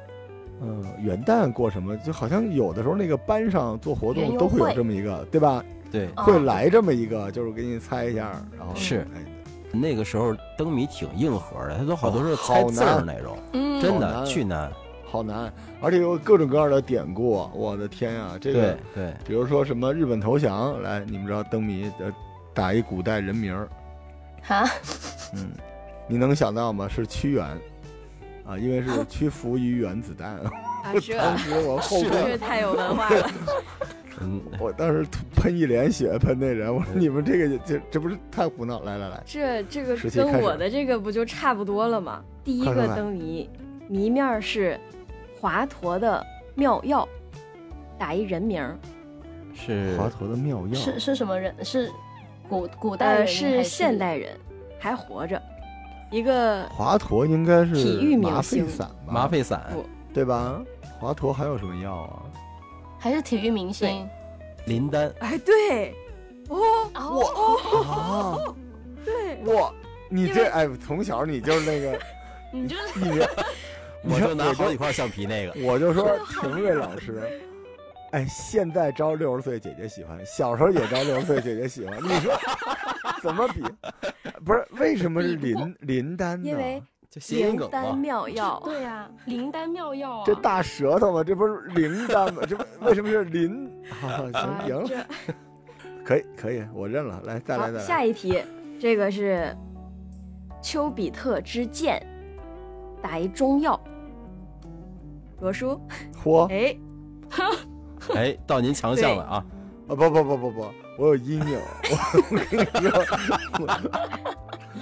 呃，元旦过什么？就好像有的时候那个班上做活动都会有这么一个，对吧？对，哦会来这么一个，就是给你猜一下，然后是哎，那个时候灯谜挺硬核的，它都好多是哦猜字儿那种，嗯，真的难巨难。好难，而且有各种各样的典故。我的天啊，这个对，比如说什么日本投降，来，你们知道灯谜呃打一古代人名儿，哈，嗯，你能想到吗？是屈原啊，因为是 屈服于原子弹。啊，这 当时我后这边，太有文化了。嗯，我当时喷一脸血，喷那人，我说你们这个这这不是太胡闹？来来来，这这个跟我的这个不就差不多了吗？第一个灯谜，谜面是华佗的妙药，打一人名，是华佗的妙药是是什么人？是古古代呃，人还是现代人，还活着，一个华佗应该是体育明麻沸星散吧？麻沸散、对吧？华佗还有什么药啊？还是体育明星？林丹，哎，对，哦，哦，啊，对，哇，你这哎，从小你就是那个 你就你 我就拿好几块橡皮那个。我就说廷瑞老师，哎，现在招六十岁姐姐喜欢，小时候也招六十岁姐姐喜欢，你说怎么比？不是为什么是林林丹呢？因为就谐音灵丹，妙药，对呀，灵丹妙药啊！这大舌头嘛，这不是灵丹吗？这不 为什么是灵？行，赢了，可以可以，我认了。来，再来好，再来。下一题，这个是丘比特之箭，打一中药。罗叔，嚯哎，哎，到您强项了啊！啊不不不不不，我有阴影，我我跟你说，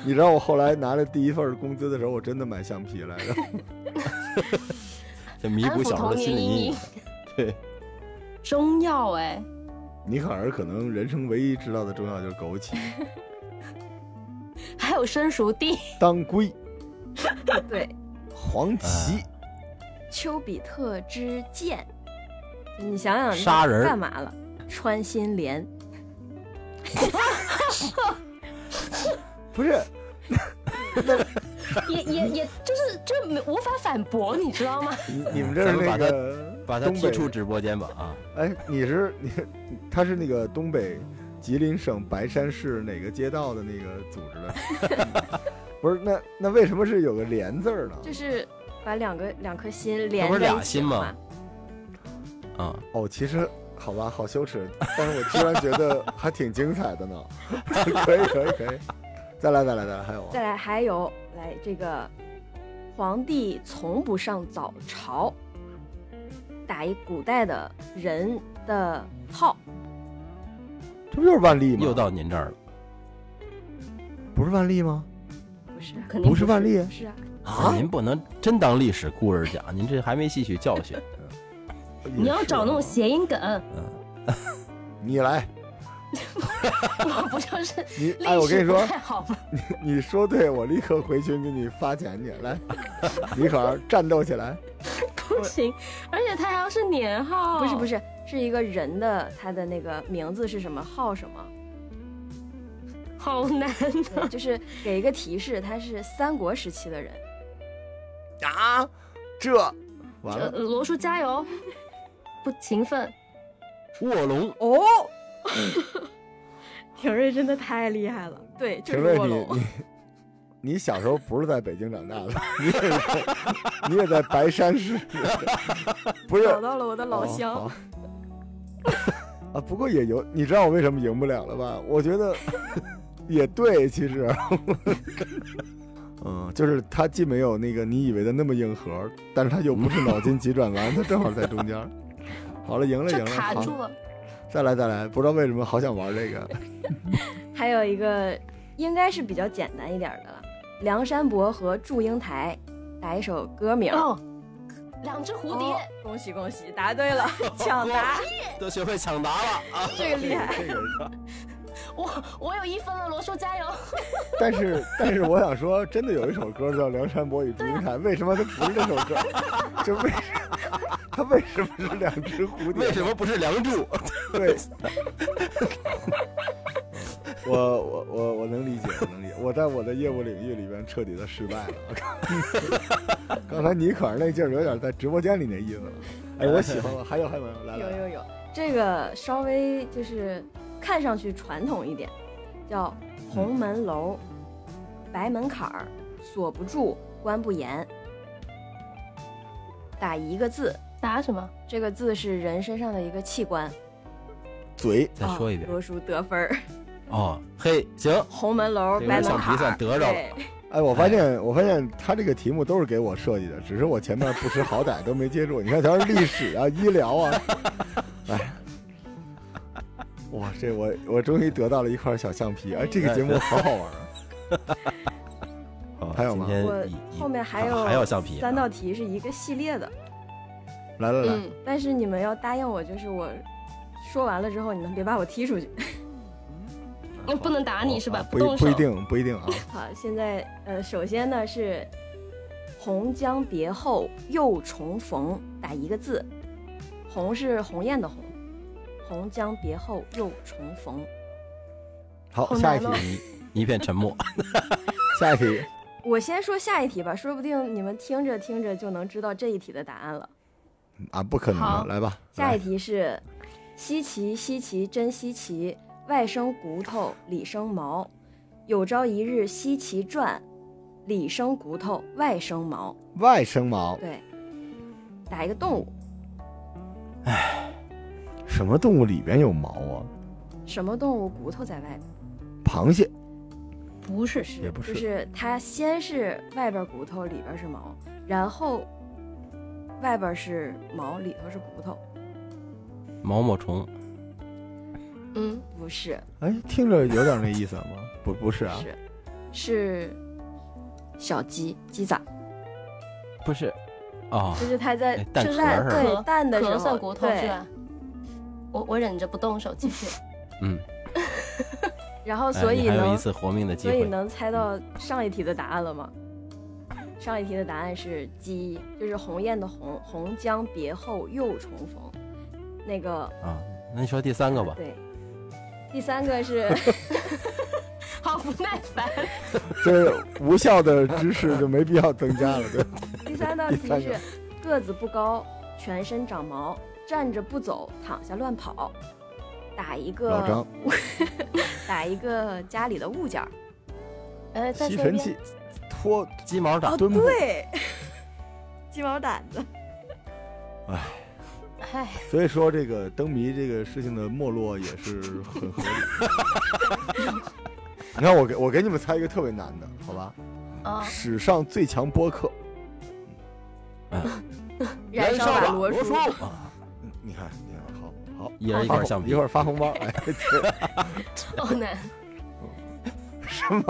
你知道我后来拿着第一份工资的时候，我真的买橡皮来着。这弥补小时候的心理阴影。对，中药哎，尼可儿可能人生唯一知道的中药就是枸杞、还有生熟地，当归、对，黄芪。丘比特之箭，你想想杀人干嘛了？穿心莲，不是，也也也就是就没无法反驳，你知道吗？你你们这是那个把他东北踢出直播间吧啊！哎，你是你，他是那个东北吉林省白山市哪个街道的那个组织的？不是，那那为什么是有个连字儿呢？就是把两个两颗心连起俩心吗嘛。啊，哦，其实好吧，好羞耻，但是我居然觉得还挺精彩的呢。可以可以可以，再来再来再来，还有啊再来还有来这个，皇帝从不上早朝，打一古代的人的号，这不就是万历吗？又到您这儿了不是万历吗？不是啊肯定不是万历不是啊，啊？您不能真当历史故事讲，您这还没吸取教训。你要找那种谐音梗，你来，我不就是你哎，我跟你说，太好吗？你你说对，我立刻回群给你发钱去。来，李可儿战斗起来。不行，而且他还要是年号，不是不，是，是一个人的他的那个名字是什么号什么，好难的就是给一个提示，他是三国时期的人。啊，这完呃了，罗叔加油，不勤奋，卧龙哦，廷瑞真的太厉害了，对，就是卧龙。你你小时候不是在北京长大的，你也在你也在白山市，不是找到了我的老哦乡，好啊，不过也有，你知道我为什么赢不了了吧？我觉得 也对，其实，嗯，就是他既没有那个你以为的那么硬核，但是他又不是脑筋急转弯，他正好在中间。好了，赢了，赢了，卡住，了。再来，再来，不知道为什么好想玩这个。还有一个应该是比较简单一点的了，梁山伯和祝英台打一首歌名。哦，两只蝴蝶哦，恭喜恭喜，答对了，抢答，都学会抢答了啊！这个厉害。这个，我我有一分了，罗叔加油！但是但是我想说，真的有一首歌叫《梁山伯与祝英台》，为什么它不是这首歌？就为它为什么是两只蝴蝶？为什么不是梁祝？对，我我我我能理解，我能理解。我在我的业务领域里边彻底的失败了。刚才你可是那劲儿有点在直播间里那意思了。哎，我喜欢了。还有还有没有？来来，有有有，这个稍微就是看上去传统一点，叫红门楼，白门槛儿，锁不住，关不严。打一个字，打什么？这个字是人身上的一个器官。嘴再说一遍哦罗叔得分儿。哦。嘿，行，红门楼，这个白门橡皮算槛儿，得着了对哎，我发现我发现他这个题目都是给我设计的，只是我前面不识好歹都没接住。你看，全是历史啊、医疗啊，哎。哇，这我我终于得到了一块小橡皮，哎，这个节目好好玩啊！哦还有吗我后面还有还有橡皮啊，三道题是一个系列的，来来来，嗯，但是你们要答应我，就是我说完了之后，你们别把我踢出去。我不能打你是吧啊？不动手一不一。定不一定啊。好，现在呃，首先呢是“红将别后又重逢”，打一个字，“红”是鸿雁的“红”，“红将别后又重逢好，下一题一片沉默。下一题，”。我先说下一题吧，说不定你们听着听着就能知道这一题的答案了。啊，不可能来吧。下一题是：稀奇稀奇真稀奇，外生骨头里生毛，有朝一日稀奇传，里生骨头外生毛。外生毛，对，打一个动物，什么动物里边有毛啊？什么动物骨头在外面？螃蟹。不是，也不，就是是它先是外边骨头，里边是毛，然后外边是毛，里头是骨头，毛毛虫，嗯，不是，哎，听着有点那意思吗？不，不是啊，是是小鸡鸡仔，不是，哦，就是它在吃蛋是吧？对蛋的时候算骨头是吧？我我忍着不动手继续。嗯，然后哎所以呢，你还有一次活命的机会，所以能猜到上一题的答案了吗？上一题的答案是鸡，就是鸿雁的鸿，鸿将别后又重逢。那个啊，那你说第三个吧，对，第三个是 好不耐烦。就是无效的知识就没必要增加了，对。第三道题是个子不高，全身长毛，站着不走，躺下乱跑，打一个老张，打一个家里的物件儿。吸尘器。拖，鸡毛掸，墩布对，鸡毛掸子。唉，所以说这个灯谜这个事情的没落也是很合理。你看我给我给你们猜一个特别难的，好吧？啊，史上最强播客，燃烧吧罗叔，啊嗯你看，你看，好好，一人一块橡皮一会儿发红包，哎，对，超难。什么？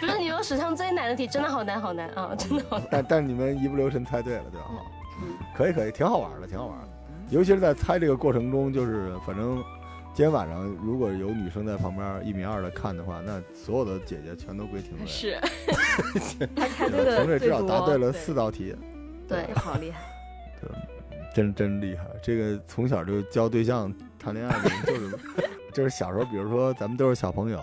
不是你说史上最难的题，真的好难好难啊，真的好难。但但你们一不留神猜对了，对吧？可以可以，挺好玩的，挺好玩的。尤其是在猜这个过程中，就是反正今天晚上如果有女生在旁边一米二的看的话，那所有的姐姐全都归婷瑞。是，他猜对的廷瑞至少，答对了四道题，对，好厉害。真真厉害。这个从小就交对象谈恋爱的人，就是 就是小时候，比如说咱们都是小朋友，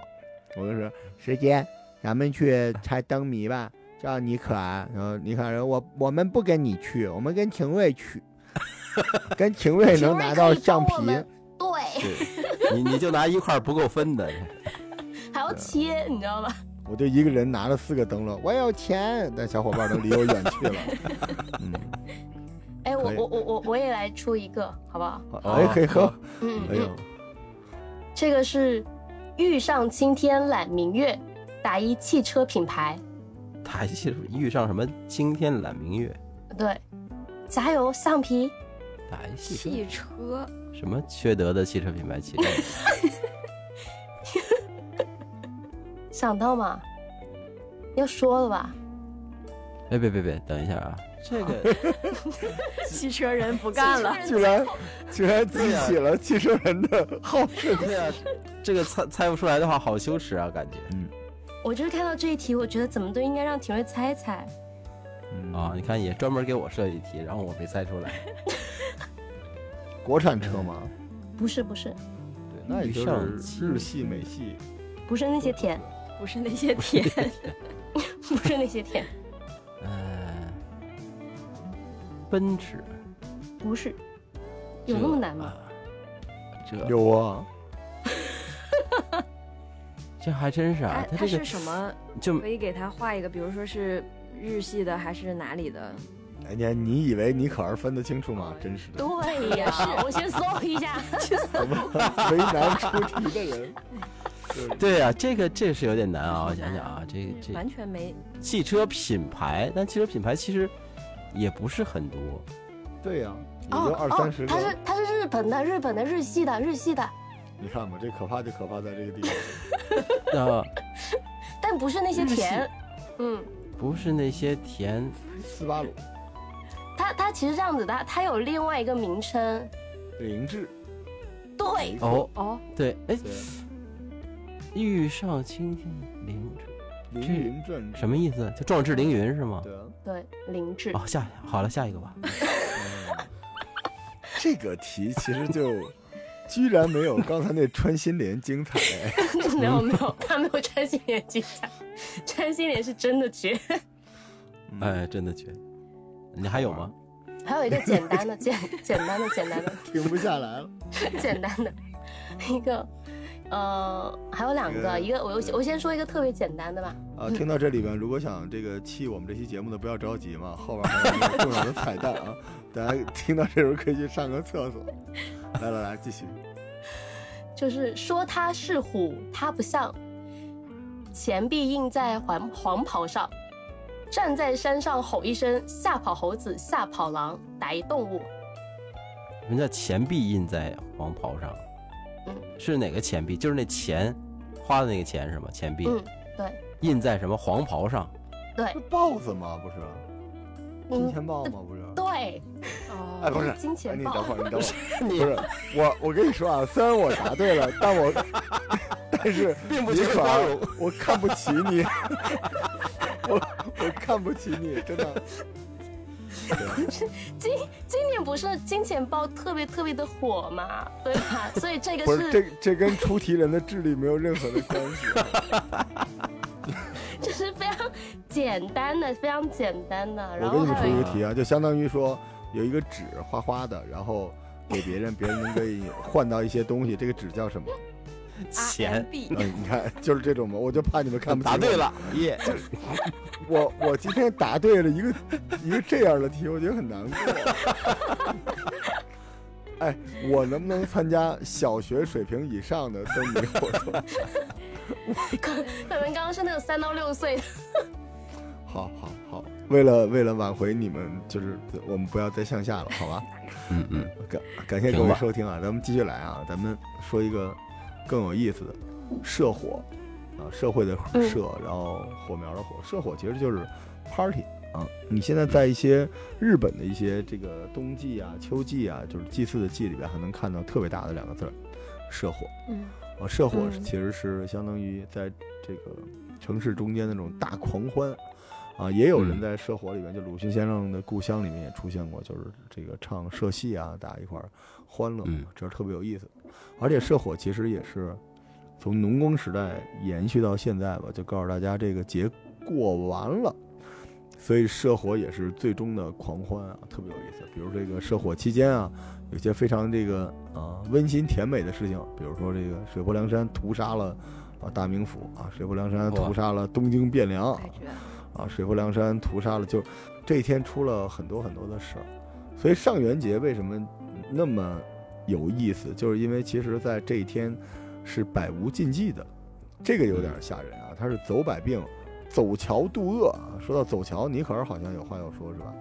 我就说时间，咱们去猜灯谜吧，叫你可爱。然后你看，我我们不跟你去，我们跟廷瑞去，跟廷瑞能拿到橡皮对，对，你你就拿一块不够分的，还要切，你知道吧？我就一个人拿了四个灯笼，我有钱，但小伙伴都离我远去了。嗯，哎，我我我我我也来出一个，好不好？好哎，可以喝。嗯哎呦嗯，，这个是遇上青天揽明月，打一汽车品牌。打一汽车遇上什么青天揽明月，对，加油，橡皮。打一汽车汽车什么缺德的汽车品牌汽车，想到吗？要说了吧？哎别别别，等一下啊，这个 汽车人不干了，居然居然激起了汽车人的好胜。对啊，这个猜猜不出来的话，好羞耻啊，感觉。嗯。我就是看到这一题，我觉得怎么都应该让廷瑞猜猜。嗯。啊，你看也专门给我设计题，然后我没猜出来，国产车吗？不是不是。对，那也就是日系、美系。不是那些甜，不是那些甜，不是那些甜，呃，奔驰不是，有那么难吗？这这有啊，这还真是他啊，它是什么？就可以给他画一个，比如说是日系的还是哪里的？哎你你以为你可是分得清楚吗？真是的，对呀，我先搜一下。为难出题的人？就 是对啊，这个这是有点难啊，我想想啊，这个这完全没汽车品牌，但汽车品牌其实也不是很多，对呀，也就哦二三十哦，他是个。他是日本的，日本的日系的日系的，你看吧，这可怕就可怕在这个地方。啊 但不是那些甜。嗯，不是那些甜斯巴鲁、它它其实这样子的，它有另外一个名称。凌志，对，哦，哦，对，哎，对，遇上青天凌志，凌云转什么意思？就壮志凌云是吗？对啊，对，灵智。哦，下好了，下一个吧。嗯 这个题其实就居然没有刚才那穿心莲精彩。没 有没有，他没有穿心莲精彩，穿心莲是真的绝。嗯哎，真的绝。你还有吗？还有一个简单的简简单的简单的停不下来了。简单的一个，呃，还有两个一个我我先说一个特别简单的吧。啊，听到这里边，如果想这个弃我们这期节目的，不要着急嘛，后边还有一个重要的彩蛋啊！大家听到这时候可以去上个厕所。来来来，继续。就是说他是虎，他不像，钱币印在黄黄袍上，站在山上吼一声，吓跑猴子，吓跑狼，打一动物。什么叫钱币印在黄袍上？嗯，是哪个钱币？就是那钱花的那个钱是吗？钱币嗯，对印在什么黄袍上？对是豹子吗？不是，金嗯钱豹吗？不是。对，哦，哎，不是，金钱豹哎你等会儿，你等会儿，不是我，我跟你说啊，虽然我答对了，但我，但是并不你可全是包容我看不起你，我我看不起你，真的。对今今年不是金钱豹特别特别的火嘛，对吧？所以这个不是这这跟出题人的智力没有任何的关系。这是非常简单的，非常简单的。然我给你们出一个题啊，就相当于说有一个纸花花的，然后给别人，别人能可以换到一些东西，这个纸叫什么？钱 RMB 嗯，你看就是这种嘛，我就怕你们看不起。答对了，耶！我我今天答对了一个一个这样的题，我觉得很难过。哎，我能不能参加小学水平以上的灯谜活动？可 可能刚刚是那个三到六岁的，好好好，为了为了挽回你们，就是我们不要再向下了，好吧？嗯嗯，感感谢各位收听啊，咱们继续来啊，咱们说一个更有意思的社火啊，社会的嗯社，然后火苗的火，社火其实就是 party 啊。你现在在一些日本的一些这个冬季啊、秋季啊，就是祭祀的祭里边，还能看到特别大的两个字儿“社火”。嗯啊，社火嗯其实是相当于在这个城市中间的那种大狂欢，啊，也有人嗯在社火里面，就鲁迅先生的故乡里面也出现过，就是这个唱社戏啊，大家一块儿欢乐，嗯这是特别有意思。而且社火其实也是从农耕时代延续到现在吧，就告诉大家这个节过完了。所以社火也是最终的狂欢啊，特别有意思。比如这个社火期间啊，有些非常这个啊温馨甜美的事情，比如说这个水泊梁山屠杀了啊大名府啊，水泊梁山屠杀了东京汴梁。啊，水泊梁山屠杀了，就这一天出了很多很多的事儿。所以上元节为什么那么有意思？就是因为其实在这一天是百无禁忌的，这个有点吓人啊，他是走百病。走桥渡恶啊！说到走桥，尼可儿好像有话要说，是吧？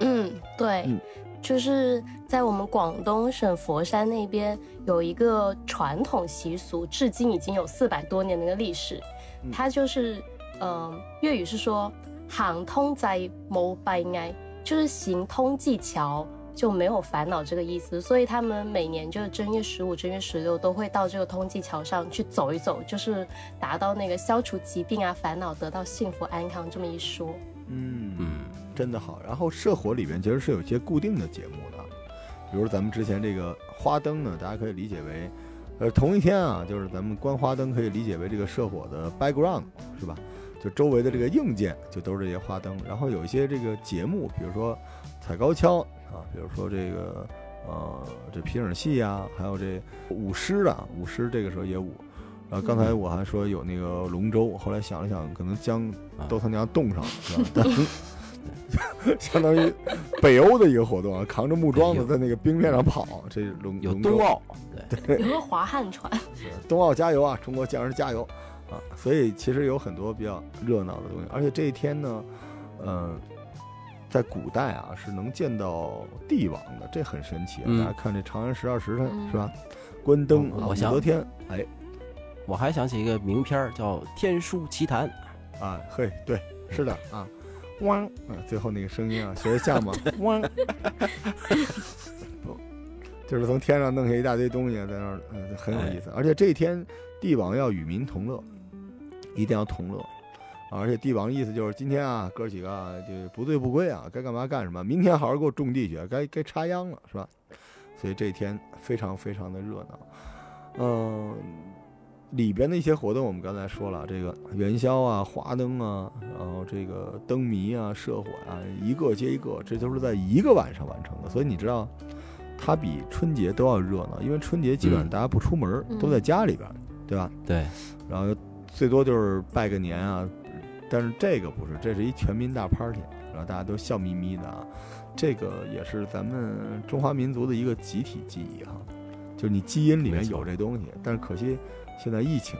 嗯，对，嗯就是在我们广东省佛山那边有一个传统习俗，至今已经有四百多年的一个历史。嗯它就是，嗯、粤语是说“行通濟冇閉翳”，就是行通济桥就没有烦恼这个意思。所以他们每年就是正月十五、正月十六都会到这个通济桥上去走一走，就是达到那个消除疾病啊、烦恼，得到幸福安康这么一说。嗯嗯，真的好。然后社火里边其实是有一些固定的节目的，比如咱们之前这个花灯呢，大家可以理解为，呃，同一天啊，就是咱们观花灯可以理解为这个社火的 background 是吧？就周围的这个硬件就都是这些花灯，然后有一些这个节目，比如说踩高跷啊，比如说这个呃这皮影戏啊，还有这舞狮啊，舞狮这个时候也舞。然后刚才我还说有那个龙舟，后来想了想，可能将啊都他娘冻上了，是吧？但 相当于北欧的一个活动啊，扛着木桩子在那个冰面上跑，这是龙有冬奥，对，有个滑旱船，是冬奥加油啊！中国将士加油啊！所以其实有很多比较热闹的东西，而且这一天呢，呃，在古代啊是能见到帝王的，这很神奇啊！嗯大家看这长安十二时辰、嗯是吧？关灯啊，武我想则天，哎我还想起一个名片儿叫《天书奇谭》，啊嘿，对，是的啊，汪啊，最后那个声音啊，学得像吗？汪，不 就是从天上弄下一大堆东西在那儿，嗯，很有意思。而且这一天，帝王要与民同乐，一定要同乐。啊而且帝王意思就是今天啊，哥几个啊就不醉不归啊，该干嘛干什么。明天好好给我种地去，该该插秧了，是吧？所以这一天非常非常的热闹。嗯、里边的一些活动我们刚才说了，这个元宵啊、花灯啊，然后这个灯谜啊、社火啊，一个接一个，这都是在一个晚上完成的。所以你知道，它比春节都要热闹，因为春节基本上嗯。大家不出门，嗯。都在家里边，对吧？对，然后最多就是拜个年啊，但是这个不是，这是一全民大 party，然后大家都笑眯眯的啊，这个也是咱们中华民族的一个集体记忆哈，就是你基因里面有这东西，但是可惜现在疫情，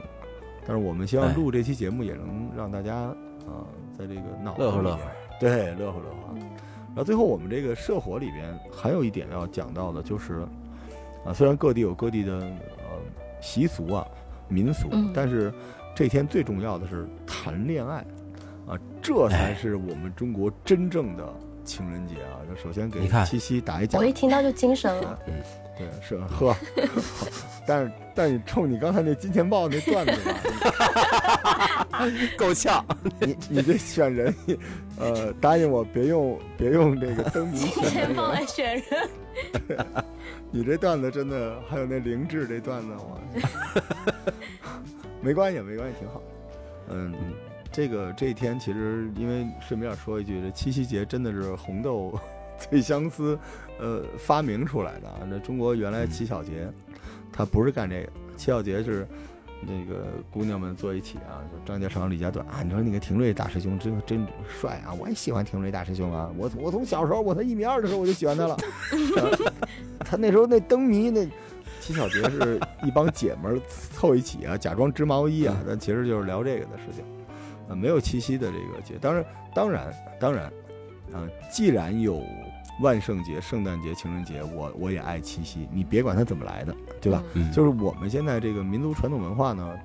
但是我们希望哎录这期节目也能让大家啊、在这个脑子里边乐呵乐呵，对，乐呵乐呵。嗯然后最后我们这个社火里边还有一点要讲到的，就是啊，虽然各地有各地的呃习俗啊，民俗，嗯但是这天最重要的是谈恋爱啊，这才哎是我们中国真正的情人节啊！那首先给七夕打一奖我，一听到就精神了。对，是喝，但是但是冲你刚才那金钱豹那段子吧 够呛。你你这选人，呃，答应我别用别用这个灯谜选人钱豹来选人，你这段子真的，还有那灵智这段子，我没关系，没关系，挺好。嗯，这个这一天其实因为顺便说一句，这七夕节真的是红豆 醉相思，呃，发明出来的啊。那中国原来乞巧节，他不是干这个，乞巧节是。那个姑娘们坐一起啊，就张家长、李家短啊。你说那个廷瑞大师兄真真帅啊，我也喜欢廷瑞大师兄啊。我我从小时候我才一米二的时候我就喜欢他了。啊他那时候那灯谜那七巧节是一帮姐们儿凑一起啊，假装织毛衣啊，但其实就是聊这个的事情。啊，没有七夕的这个节，当然当然当然，啊，既然有万圣节、圣诞节、情人节，我我也爱七夕。你别管它怎么来的，对吧？嗯，就是我们现在这个民族传统文化呢，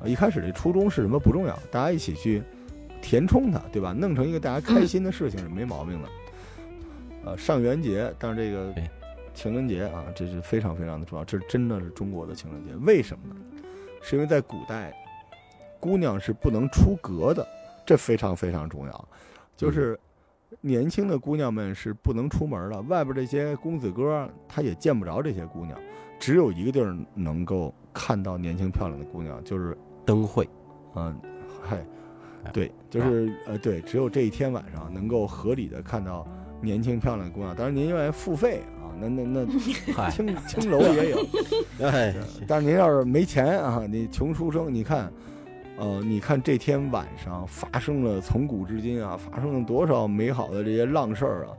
呃，一开始这初衷是什么不重要，大家一起去填充它，对吧？弄成一个大家开心的事情是没毛病的。呃，上元节，但是这个情人节啊，这是非常非常的重要，这真的是中国的情人节。为什么呢？是因为在古代，姑娘是不能出阁的，这非常非常重要。就是年轻的姑娘们是不能出门的，外边这些公子哥他也见不着这些姑娘。只有一个地儿能够看到年轻漂亮的姑娘，就是灯会，嗯，嗨，哎对，就是呃，对，只有这一天晚上能够合理的看到年轻漂亮的姑娘。当然，您愿意付费啊，那那那，青青 楼也有，哎，但是您要是没钱啊，你穷书生，你看，呃，你看这天晚上发生了从古至今啊，发生了多少美好的这些浪事儿啊，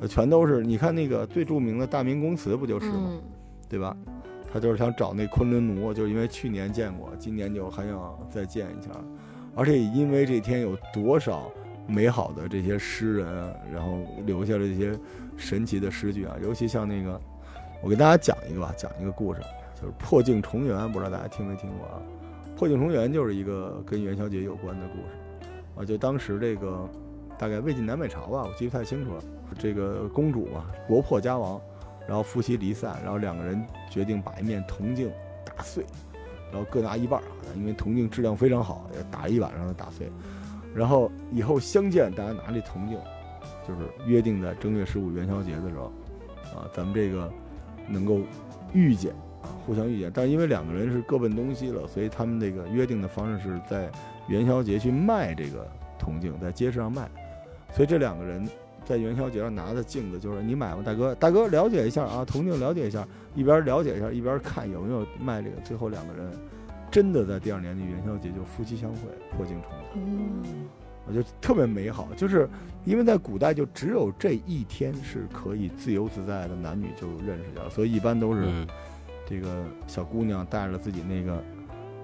呃全都是你看那个最著名的大明宫词不就是吗？嗯，对吧？他就是想找那昆仑奴，就因为去年见过，今年就还想再见一下，而且因为这天有多少美好的这些诗人啊，然后留下了这些神奇的诗句啊，尤其像那个，我给大家讲一个吧，讲一个故事，就是破镜重圆，不知道大家听没听过啊？破镜重圆就是一个跟元宵节有关的故事啊，就当时这个大概魏晋南北朝吧，我记不太清楚了，这个公主嘛，国破家亡。然后夫妻离散，然后两个人决定把一面铜镜打碎，然后各拿一半，因为铜镜质量非常好，打一晚上就打碎。然后以后相见，大家拿这铜镜，就是约定在正月十五元宵节的时候，啊，咱们这个能够遇见，互相遇见。但是因为两个人是各奔东西了，所以他们那个约定的方式是在元宵节去卖这个铜镜，在街市上卖。所以这两个人在元宵节上拿的镜子，就是你买吗，大哥？大哥了解一下啊，铜镜了解一下，一边了解一下，一边看有没有卖这个。最后两个人真的在第二年的元宵节就夫妻相会，破镜重圆。嗯，我觉得特别美好，就是因为在古代就只有这一天是可以自由自在的，男女就认识掉，所以一般都是嗯，这个小姑娘带着自己那个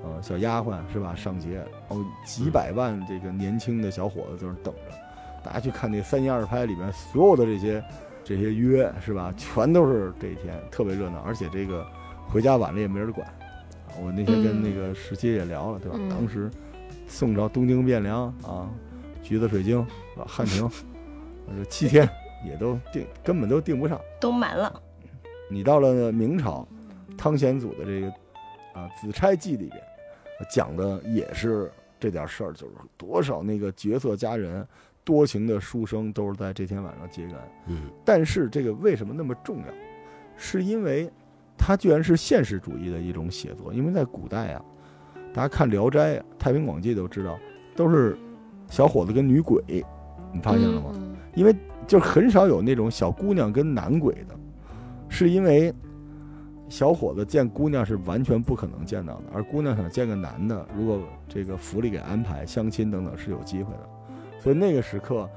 呃小丫鬟是吧上街，哦几百万这个年轻的小伙子就是等着，大家去看那三言二拍里面所有的这些这些约是吧，全都是这一天特别热闹，而且这个回家晚了也没人管。我那天跟那个十七也聊了，对吧？嗯当时宋朝东京汴梁啊，橘子水晶是吧？汉 庭，这七天也都定根本都定不上。都满了。你到了明朝，汤显祖的这个啊《紫钗记》里边讲的也是这点事儿，就是多少那个绝色佳人、多情的书生都是在这天晚上结缘。嗯，但是这个为什么那么重要？是因为它居然是现实主义的一种写作。因为在古代啊，大家看《聊斋》《太平广记》都知道，都是小伙子跟女鬼，你发现了吗？嗯因为就是很少有那种小姑娘跟男鬼的，是因为小伙子见姑娘是完全不可能见到的，而姑娘想见个男的，如果这个府里给安排相亲等等是有机会的，所以那个时刻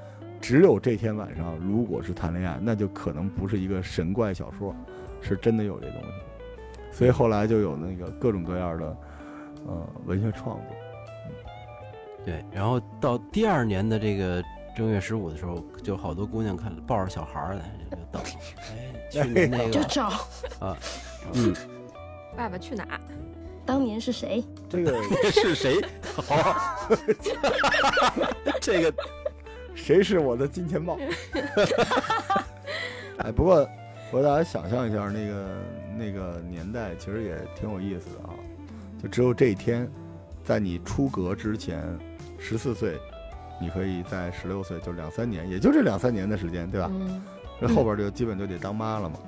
只有这天晚上，如果是谈恋爱，那就可能不是一个神怪小说，是真的有这东西，所以后来就有那个各种各样的呃文学创作。对。然后到第二年的这个正月十五的时候，就好多姑娘看抱着小孩儿的就等，哎，去年那个 就找，啊，嗯，爸爸去哪儿？当年是谁？这个是谁？好，这个谁是我的金钱豹？哎，不过不过大家想象一下，那个那个年代其实也挺有意思的啊。就只有这一天，在你出阁之前，十四岁，你可以在十六岁，就两三年，也就这两三年的时间，对吧？嗯，这后边就基本就得当妈了嘛。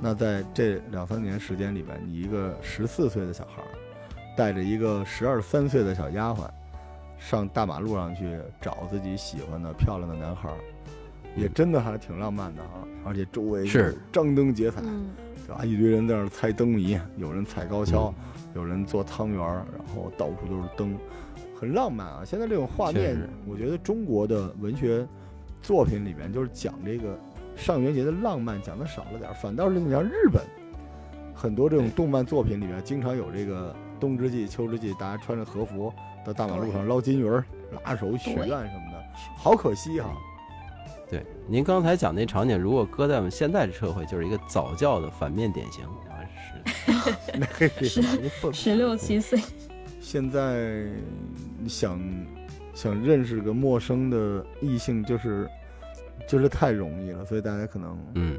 那在这两三年时间里边，你一个十四岁的小孩儿，带着一个十二三岁的小丫鬟，上大马路上去找自己喜欢的漂亮的男孩儿，也真的还挺浪漫的啊！而且周围是张灯结彩，嗯，对吧？一堆人在那儿猜灯谜，有人踩高跷，有人做汤圆儿，然后到处都是灯，很浪漫啊！现在这种画面，我觉得中国的文学作品里面就是讲这个上元节的浪漫讲的少了点儿，反倒是你像日本很多这种动漫作品里面，经常有这个冬之祭、秋之祭，大家穿着和服到大马路上捞金鱼儿、拉手许愿什么的，好可惜哈、对，您刚才讲那场景，如果搁在我们现在的社会，就是一个早教的反面典型啊，是。十六七岁，现在想想认识个陌生的异性，就是就是太容易了，所以大家可能嗯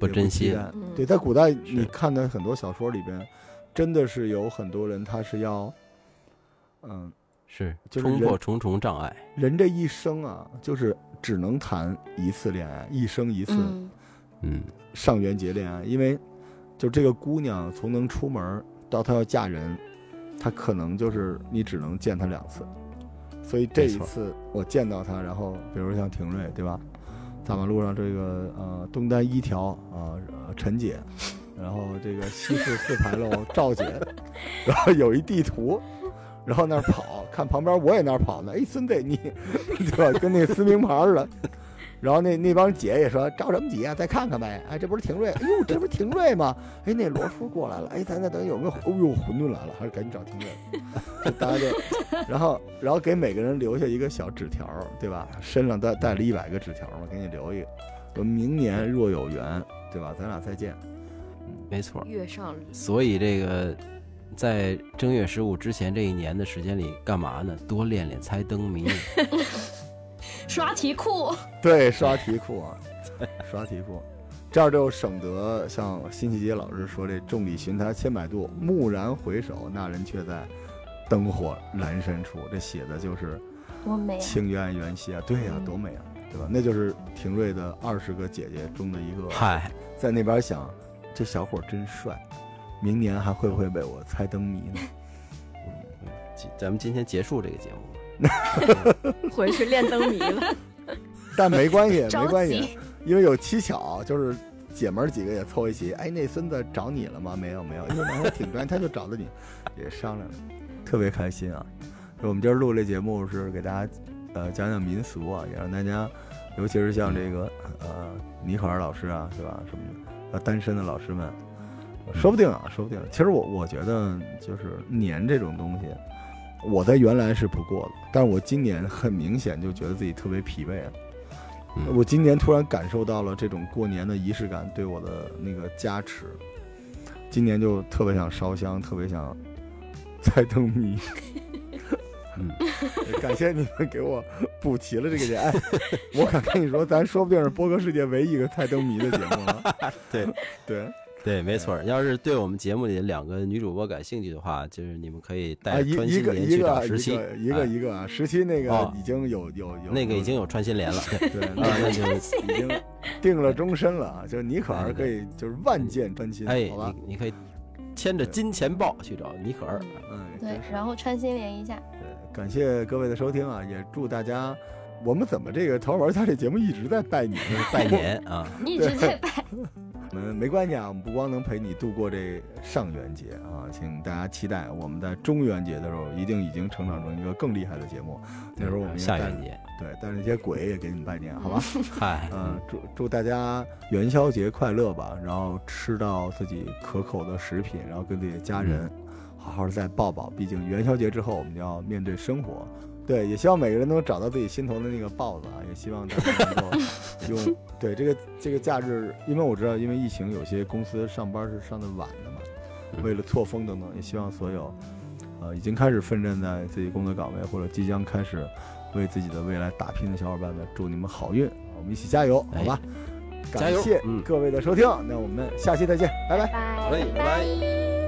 不珍惜。对，在古代你看的很多小说里边，真的是有很多人他是要，嗯，是就是人冲破重重障碍，人这一生啊，就是只能谈一次恋爱，一生一次嗯，嗯。上元节恋爱，因为就这个姑娘从能出门到她要嫁人，她可能就是你只能见她两次，所以这一次我见到她，然后比如像廷瑞对吧，大马路上这个呃东单一条啊、呃陈姐，然后这个西四四牌楼赵姐，然后有一地图。然后那儿跑，看旁边我也那儿跑呢。哎，孙队你，对吧？跟那撕名牌似的。然后那那帮姐也说着什么急啊，再看看呗。哎，这不是廷瑞？哎呦，这不是廷瑞吗？哎，那罗叔过来了。哎，咱那等有没有？哦呦，馄饨来了，还是赶紧找廷瑞。就大家就，然后然后给每个人留下一个小纸条，对吧？身上带带了一百个纸条嘛，给你留一个。说明年若有缘，对吧？咱俩再见。没错。月上所以这个在正月十五之前这一年的时间里，干嘛呢？多练练猜灯谜。刷题库，对，刷题库啊，刷题库，这样就省得像辛弃疾老师说这“众里寻他千百度，蓦然回首，那人却在灯火阑珊处”。这写的就是多美啊！情缘缘兮啊，对呀、嗯多美啊，对吧？那就是廷瑞的二十个姐姐中的一个，嗨，在那边想，这小伙真帅，明年还会不会被我猜灯谜呢？今咱们今天结束这个节目吧。回去练灯谜了。但没关系，没关系，因为有蹊跷，就是姐们儿几个也凑一起，哎，那孙子找你了吗？没有，没有，因为男孩挺专，他就找的你，也商量了，特别开心啊。我们今儿录这节目是给大家呃讲讲民俗啊，也让大家，尤其是像这个呃尼可尔老师啊，是吧？什么的，呃单身的老师们，说不定啊，说不定。其实我我觉得就是年这种东西，我在原来是不过的，但是我今年很明显就觉得自己特别疲惫了。嗯我今年突然感受到了这种过年的仪式感对我的那个加持，今年就特别想烧香，特别想 猜灯谜。嗯，感谢你们给我补齐了这个点。哎，我敢跟你说，咱说不定是播客世界唯一一个猜灯谜的节目了。对对，对，没错。要是对我们节目里的两个女主播感兴趣的话，就是你们可以啊，带一一个穿心莲去一个一找十七个，一个哎一个啊，十七那个哦已经有有有那个已经有穿心莲了。对 那那就已经定了终身了啊，就是尼可儿可以就是万箭穿心，哎，好吧？你你可以牵着金钱豹去找尼可儿。嗯，对然后穿心莲一下，对，感谢各位的收听啊，也祝大家。我们怎么这个《淘玩家》这节目一直在拜年呢？拜年啊，一直在拜。我 们没关系啊，我们不光能陪你度过这上元节啊，请大家期待我们在中元节的时候，一定已经成长成一个更厉害的节目。那时候我们 下元节，对但是那些鬼也给你们拜年，好吧？嗨，嗯，祝祝大家元宵节快乐吧，然后吃到自己可口的食品，然后跟自己的家人好好的再抱抱。毕竟元宵节之后，我们就要面对生活。对，也希望每个人都能找到自己心头的那个豹子啊！也希望大家能够 用对这个这个假日，因为我知道，因为疫情，有些公司上班是上的晚的嘛，为了错峰等等，也希望所有呃，已经开始奋战在自己工作岗位或者即将开始为自己的未来打拼的小伙伴们，祝你们好运，我们一起加油，好吧？加油感谢嗯各位的收听，那我们下期再见，拜拜。拜好嘞，拜拜。